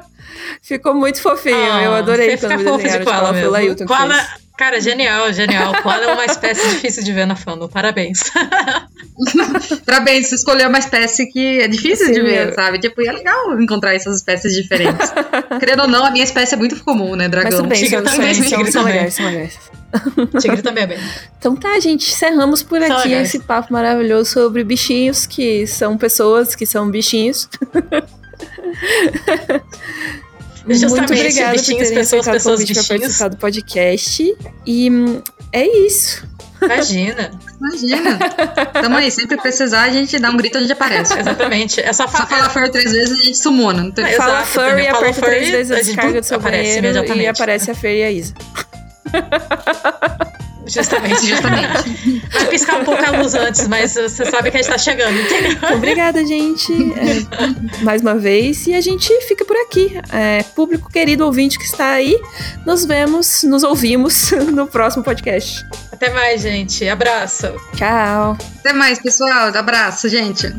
Ficou muito fofinho. Ah, eu adorei quando me desenharam de koala. Foi o mesmo. Lailton que Koala, fez. Cara, genial, genial. Koala é uma espécie difícil de ver na fandom. Parabéns. Parabéns, você escolheu uma espécie que é difícil de Sim, ver, eu- sabe? Tipo, e é legal encontrar essas espécies diferentes. Querendo ou não, a minha espécie é muito comum, né, Mas dragão? tudo bem, Tigre são, também, são, tigre são, são também. legais, são legais. Tigre também é bem. Então tá, gente, encerramos por São aqui legais. esse papo maravilhoso sobre bichinhos, que são pessoas que são bichinhos. Justamente, Muito obrigada por bichinhos, terem pessoas, aceitado o pessoas, convite pra bichinhos. participar do podcast. E hum, é isso. Imagina. Imagina. Tamo aí, sempre precisar, a gente dá um grito e a gente aparece. Exatamente. É só, Só fa- falar fur três vezes a gente sumona. Não tem... É, Fala Exato, furry, aperta furry, três vezes a descarga do seu aparece banheiro e aparece a Fer e a Isa. Justamente, justamente. Vai piscar um pouco a luz antes, mas você sabe que a gente tá chegando, entendeu? Obrigada, gente, é, mais uma vez. E a gente fica por aqui. É, público querido ouvinte que está aí, nos vemos, nos ouvimos no próximo podcast. Até mais, gente. Abraço. Tchau. Até mais, pessoal. Abraço, gente.